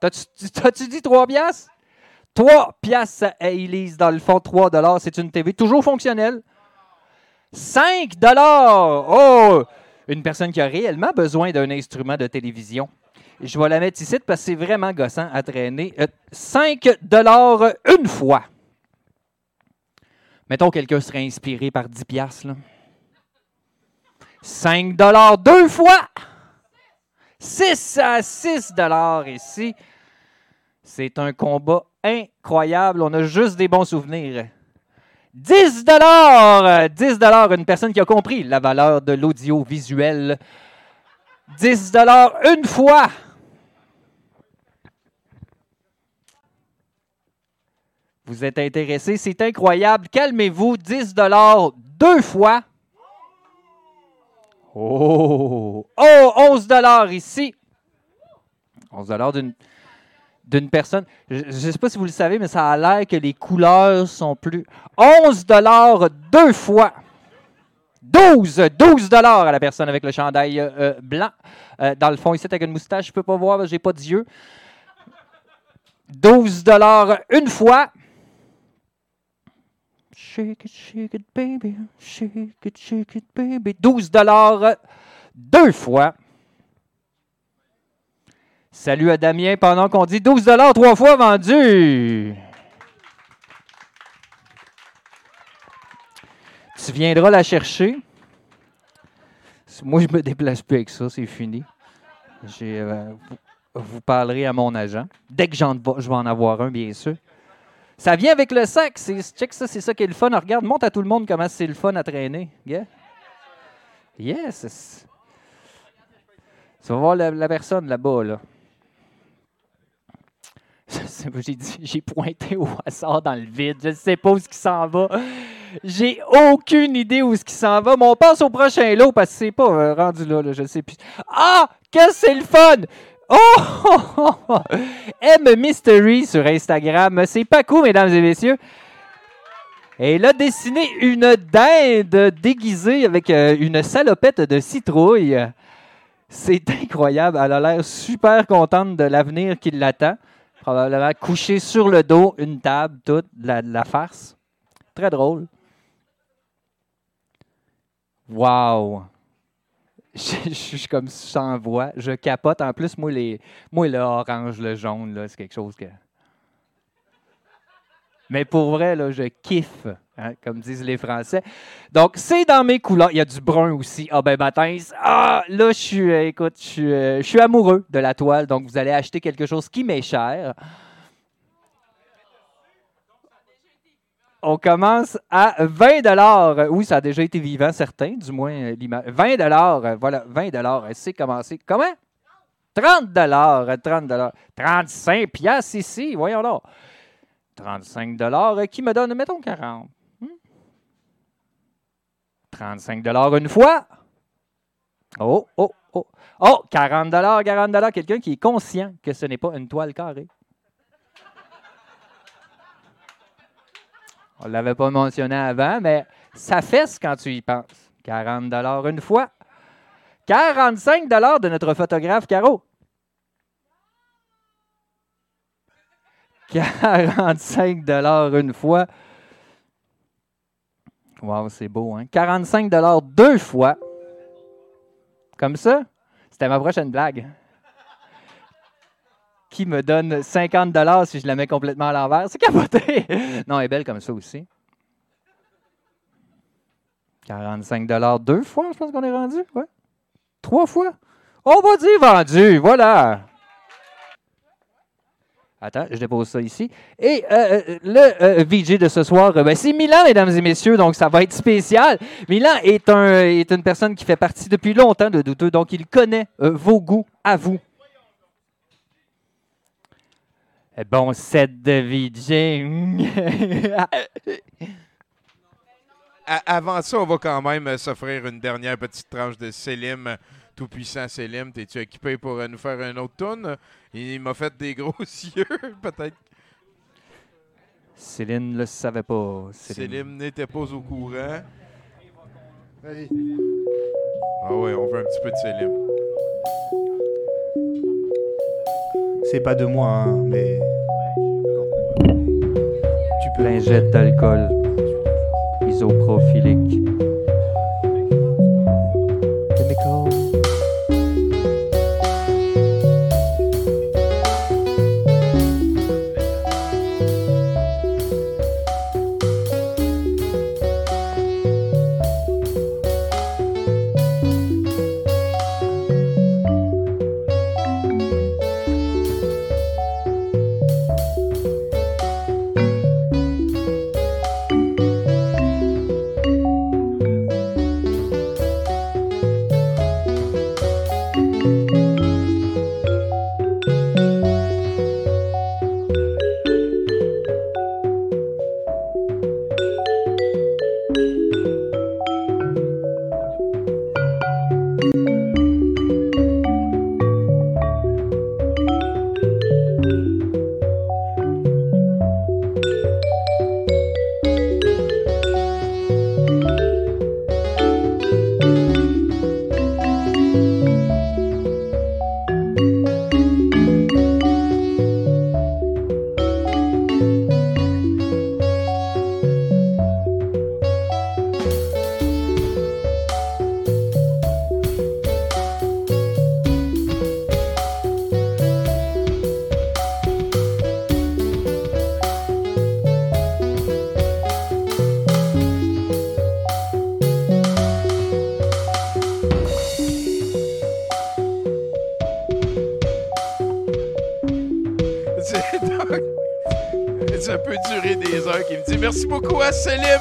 T'as-tu dit trois piastres? 3 piastres à Elise, dans le fond, 3 dollars. C'est une TV toujours fonctionnelle. 5 dollars! Oh! Une personne qui a réellement besoin d'un instrument de télévision. Je vais la mettre ici parce que c'est vraiment gossant à traîner. Euh, 5 dollars une fois. Mettons quelqu'un serait inspiré par 10 piastres. là. 5 dollars deux fois. 6 à 6 dollars ici. C'est un combat incroyable. On a juste des bons souvenirs. 10 dollars! 10 dollars, une personne qui a compris la valeur de l'audiovisuel. 10 dollars une fois. Vous êtes intéressé, c'est incroyable. Calmez-vous, 10 dollars deux fois. Oh! Oh! 11 dollars ici. 11 dollars d'une d'une personne. Je ne sais pas si vous le savez, mais ça a l'air que les couleurs sont plus. 11 dollars deux fois. 12, 12 dollars à la personne avec le chandail euh, euh, blanc. Euh, dans le fond, ici, avec une moustache, je peux pas voir, j'ai pas d'yeux. 12 dollars une fois. Shake it, shake it, baby. Shake it, shake it, baby. 12 dollars deux fois. Salut à Damien pendant qu'on dit 12 dollars trois fois vendu. Tu viendras la chercher. Moi, je me déplace plus avec ça, c'est fini. Euh, vous, parlerez à mon agent. Dès que j'en, je vais en avoir un, bien sûr. Ça vient avec le sac. Check ça, c'est ça qui est le fun. Regarde, montre à tout le monde comment c'est le fun à traîner. Yes. Tu vas voir la, la personne là-bas, là. J'ai pointé au hasard dans le vide. Je ne sais pas où ce qui s'en va. J'ai aucune idée où ce qui s'en va. Mais on passe au prochain lot parce que c'est pas euh, rendu là, là, je ne sais plus. Ah! Qu'est-ce que c'est le fun! Oh! M Mystery sur Instagram. C'est pas cool, mesdames et messieurs. Et elle a dessiné une dinde déguisée avec euh, une salopette de citrouille. C'est incroyable. Elle a l'air super contente de l'avenir qui l'attend. Probablement couchée sur le dos, une table, toute, la, farce. Très drôle. Wow! Je, suis comme sans voix. Je capote. En plus, moi, les, moi le orange, le jaune, c'est quelque chose que. Mais pour vrai, là, je kiffe, hein, comme disent les Français. Donc, c'est dans mes couleurs. Il y a du brun aussi. Ah ben, matin, ah, là, je suis, euh, écoute, je suis, euh, je suis amoureux de la toile. Donc, vous allez acheter quelque chose qui m'est cher. On commence à 20 Oui, ça a déjà été vivant, certains, du moins euh, l'image. 20 euh, voilà, 20 C'est commencé. Comment? 30 30 35 piastres ici, voyons là. 35 euh, qui me donne, mettons 40. Hmm? 35 une fois. Oh, oh, oh. Oh, 40 40 Quelqu'un qui est conscient que ce n'est pas une toile carrée. On ne l'avait pas mentionné avant, mais ça fesse quand tu y penses. 40 une fois. 45 de notre photographe Caro. 45 une fois. Wow, c'est beau, hein? 45 deux fois. Comme ça? C'était ma prochaine blague. Qui me donne 50 si je la mets complètement à l'envers? C'est capoté! Non, elle est belle comme ça aussi. 45 deux fois, je pense qu'on est rendu. Ouais. Trois fois. On va dire vendu. Voilà. Attends, je dépose ça ici. Et euh, euh, le euh, VJ de ce soir, ben, c'est Milan, mesdames et messieurs, donc ça va être spécial. Milan est, un, est une personne qui fait partie depuis longtemps de Douteux, donc il connaît vos goûts à vous. Eh, Bon set de VJ. Avant ça, on va quand même s'offrir une dernière petite tranche de Selim. Tout-puissant Selim, t'es-tu équipé pour euh, nous faire un autre tourne? Il m'a fait des gros yeux, peut-être. Céline ne le savait pas. Céline. Selim n'était pas au courant. Vas-y. Ah ouais, on veut un petit peu de Selim. C'est pas de moi, hein, mais. Tu peux. Lingette d'alcool isoprophilique.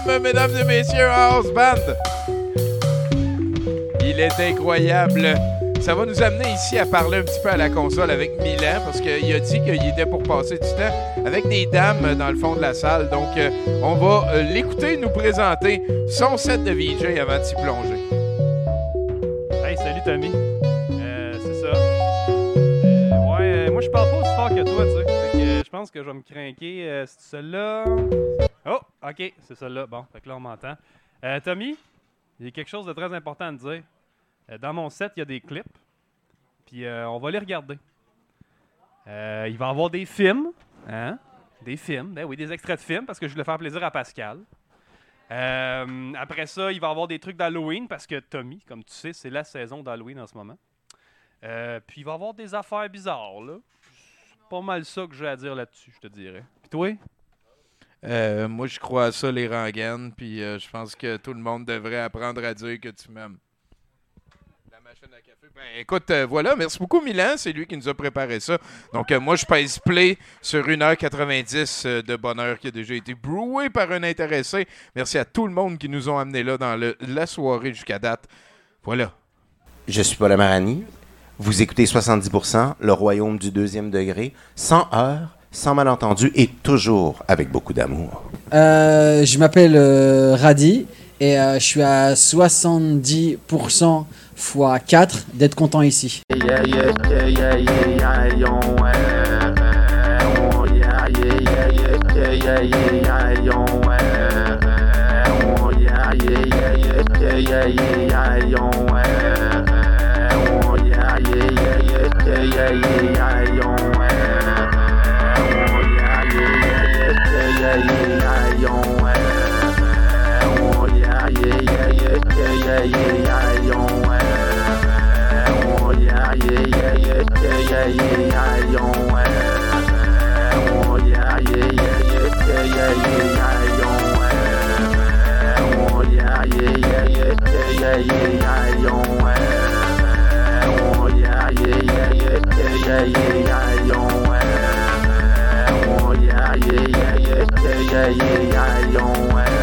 Mesdames et messieurs, House Band. Il est incroyable. Ça va nous amener ici à parler un petit peu à la console avec Milan parce qu'il a dit qu'il était pour passer du temps avec des dames dans le fond de la salle. Donc, euh, on va euh, l'écouter nous présenter son set de VJ avant de s'y plonger. Hey, salut Tommy. Euh, c'est ça. Ouais, moi je parle pas aussi fort que toi, tu sais. Je pense que je vais me craquer. Celle-là. Ok, c'est celle-là. Bon, fait que là on m'entend. Euh, Tommy, il y a quelque chose de très important à te dire. Euh, dans mon set, il y a des clips. Puis euh, on va les regarder. Il va y avoir des films. Hein? Des films. Ben oui, des extraits de films parce que je voulais faire plaisir à Pascal. Après ça, il va y avoir des trucs d'Halloween parce que Tommy, comme tu sais, c'est la saison d'Halloween en ce moment. Puis il va y avoir des affaires bizarres, là. C'est pas mal ça que j'ai à dire là-dessus, je te dirais. Puis toi? Euh, moi, je crois à ça, les rengaines, puis euh, je pense que tout le monde devrait apprendre à dire que tu m'aimes. La machine à café. Ben, écoute, euh, voilà, merci beaucoup, Milan. C'est lui qui nous a préparé ça. Donc, moi, je pèse play sur 1h90 euh, de bonheur qui a déjà été broué par un intéressé. Merci à tout le monde qui nous ont amenés là dans la soirée jusqu'à date. Voilà. Je suis Paul Amarani. Vous écoutez 70%, le royaume du deuxième degré, sans heurts, sans malentendu et toujours avec beaucoup d'amour. Euh, je m'appelle euh, Radi et euh, je suis à 70% x 4 d'être content ici. yeah, yeah, yeah, yo, eh, oh, yeah, yeah, yeah, yeah, yeah, yeah, yeah, yo, eh, oh, yeah, yeah, yeah, yeah, yeah, yeah, yeah, yo, eh, oh, yeah, yeah, yeah, yeah, yeah, yeah, yeah, yo, eh, oh, yeah, yeah, yeah, yeah, yeah, yeah, yeah, yo, eh.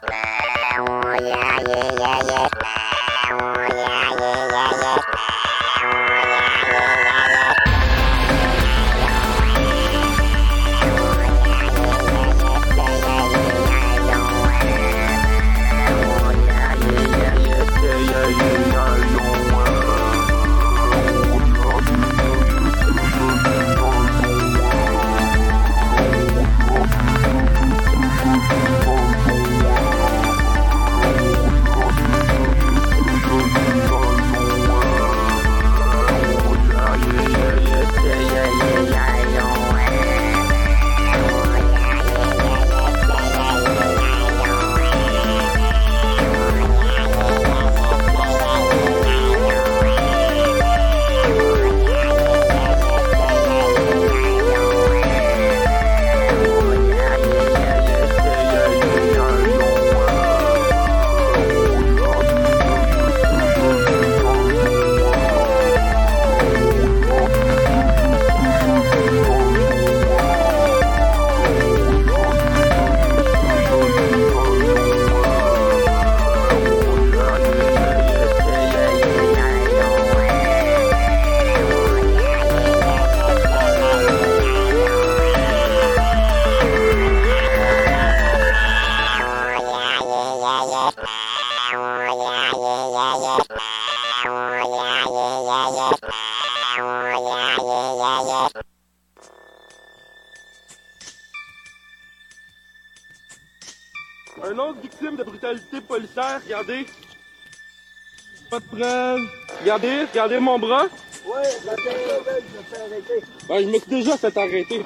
Regardez, regardez mon bras. Ouais, je me fais arrêter. Ben, je me suis déjà fait arrêter.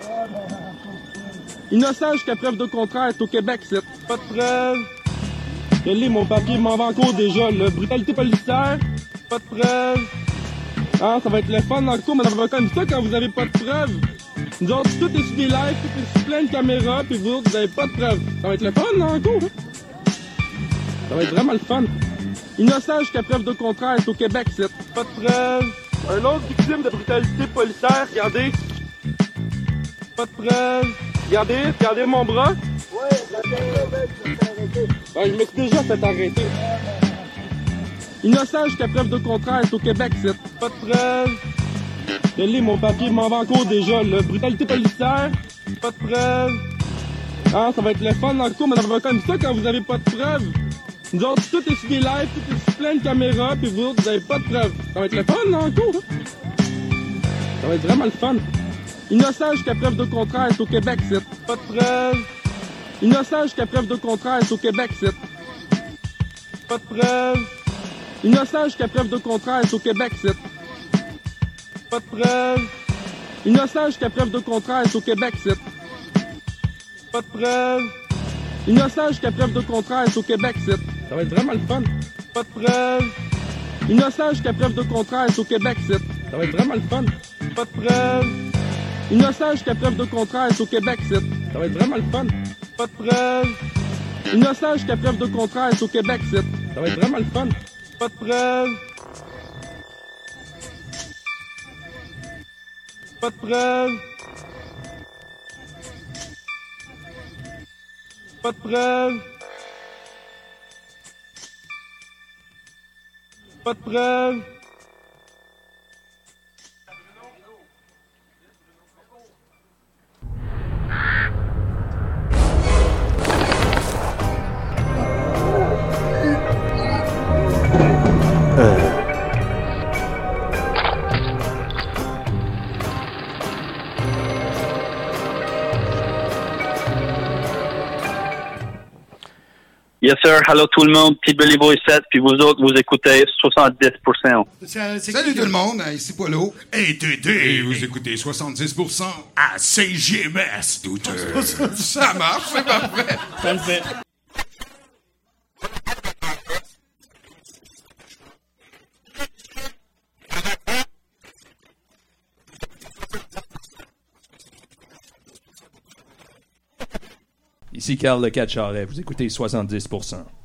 Innocent jusqu'à preuve de contraire, c'est au Québec, c'est pas de preuve. Je lis mon papier, m'en va en cours déjà, là. Brutalité policière, pas de preuve. Ah, ça va être le fun dans le cours, mais ça va comme ça quand vous avez pas de preuve. Nous autres, tout est sur des lives, tout est sur plein de caméras, puis vous autres, vous avez pas de preuve. Ça va être le fun dans le cours, hein? Ça va être vraiment le fun. Innocent jusqu'à preuve de contraire, c'est au Québec, c'est pas de preuve. Un autre victime de brutalité policière, regardez. Pas de preuve. Regardez, regardez mon bras. Ouais, je me arrêter. Ben, je me déjà fait arrêter. Innocent jusqu'à preuve de contraire, c'est au Québec, c'est pas de preuve. Je lis mon papier, m'en va en cours déjà, là. Brutalité policière, pas de preuve. Ah, ça va être le fun dans le cours, mais ça va comme ça quand vous avez pas de preuve. Nous autres, tout est sur des lives, tout est sur plein de caméras, puis vous autres, vous avez pas de preuve. Ça va être le fun dans le cours, hein? Ça va être vraiment le fun. Innocent jusqu'à preuve de contraire, c'est au Québec, c'est pas de preuve. Innocent jusqu'à preuve de contraire, c'est au Québec, c'est pas de preuve. Innocent jusqu'à preuve de contraire, c'est au Québec, c'est pas de preuve. Innocent jusqu'à preuve de contraire, c'est au Québec, c'est pas de preuve. Innocent jusqu'à preuve de contraire, c'est au Québec, c'est ça va être vraiment le fun. Pas de preuve. Innocent jusqu'à preuve de contraire, c'est au Québec, c'est ça va être vraiment le fun. Pas de preuve. Innocent jusqu'à preuve de contraire, c'est au Québec, c'est ça va être vraiment le fun. Pas de preuve. Innocent jusqu'à preuve de contraire, c'est au Québec, c'est ça va être vraiment le fun. Pas de preuve. Pas de preuve. Pas de preuve. Pas de preuve. Yes, sir. Hello tout le monde. Petit Billy Boy 7, puis vous autres, vous écoutez 70%. Salut tout le monde, ici Polo. Et Tété, vous écoutez 70% à CGMS, douteux. Ça marche, c'est parfait. Ça Ici Carl Le vous écoutez 70%.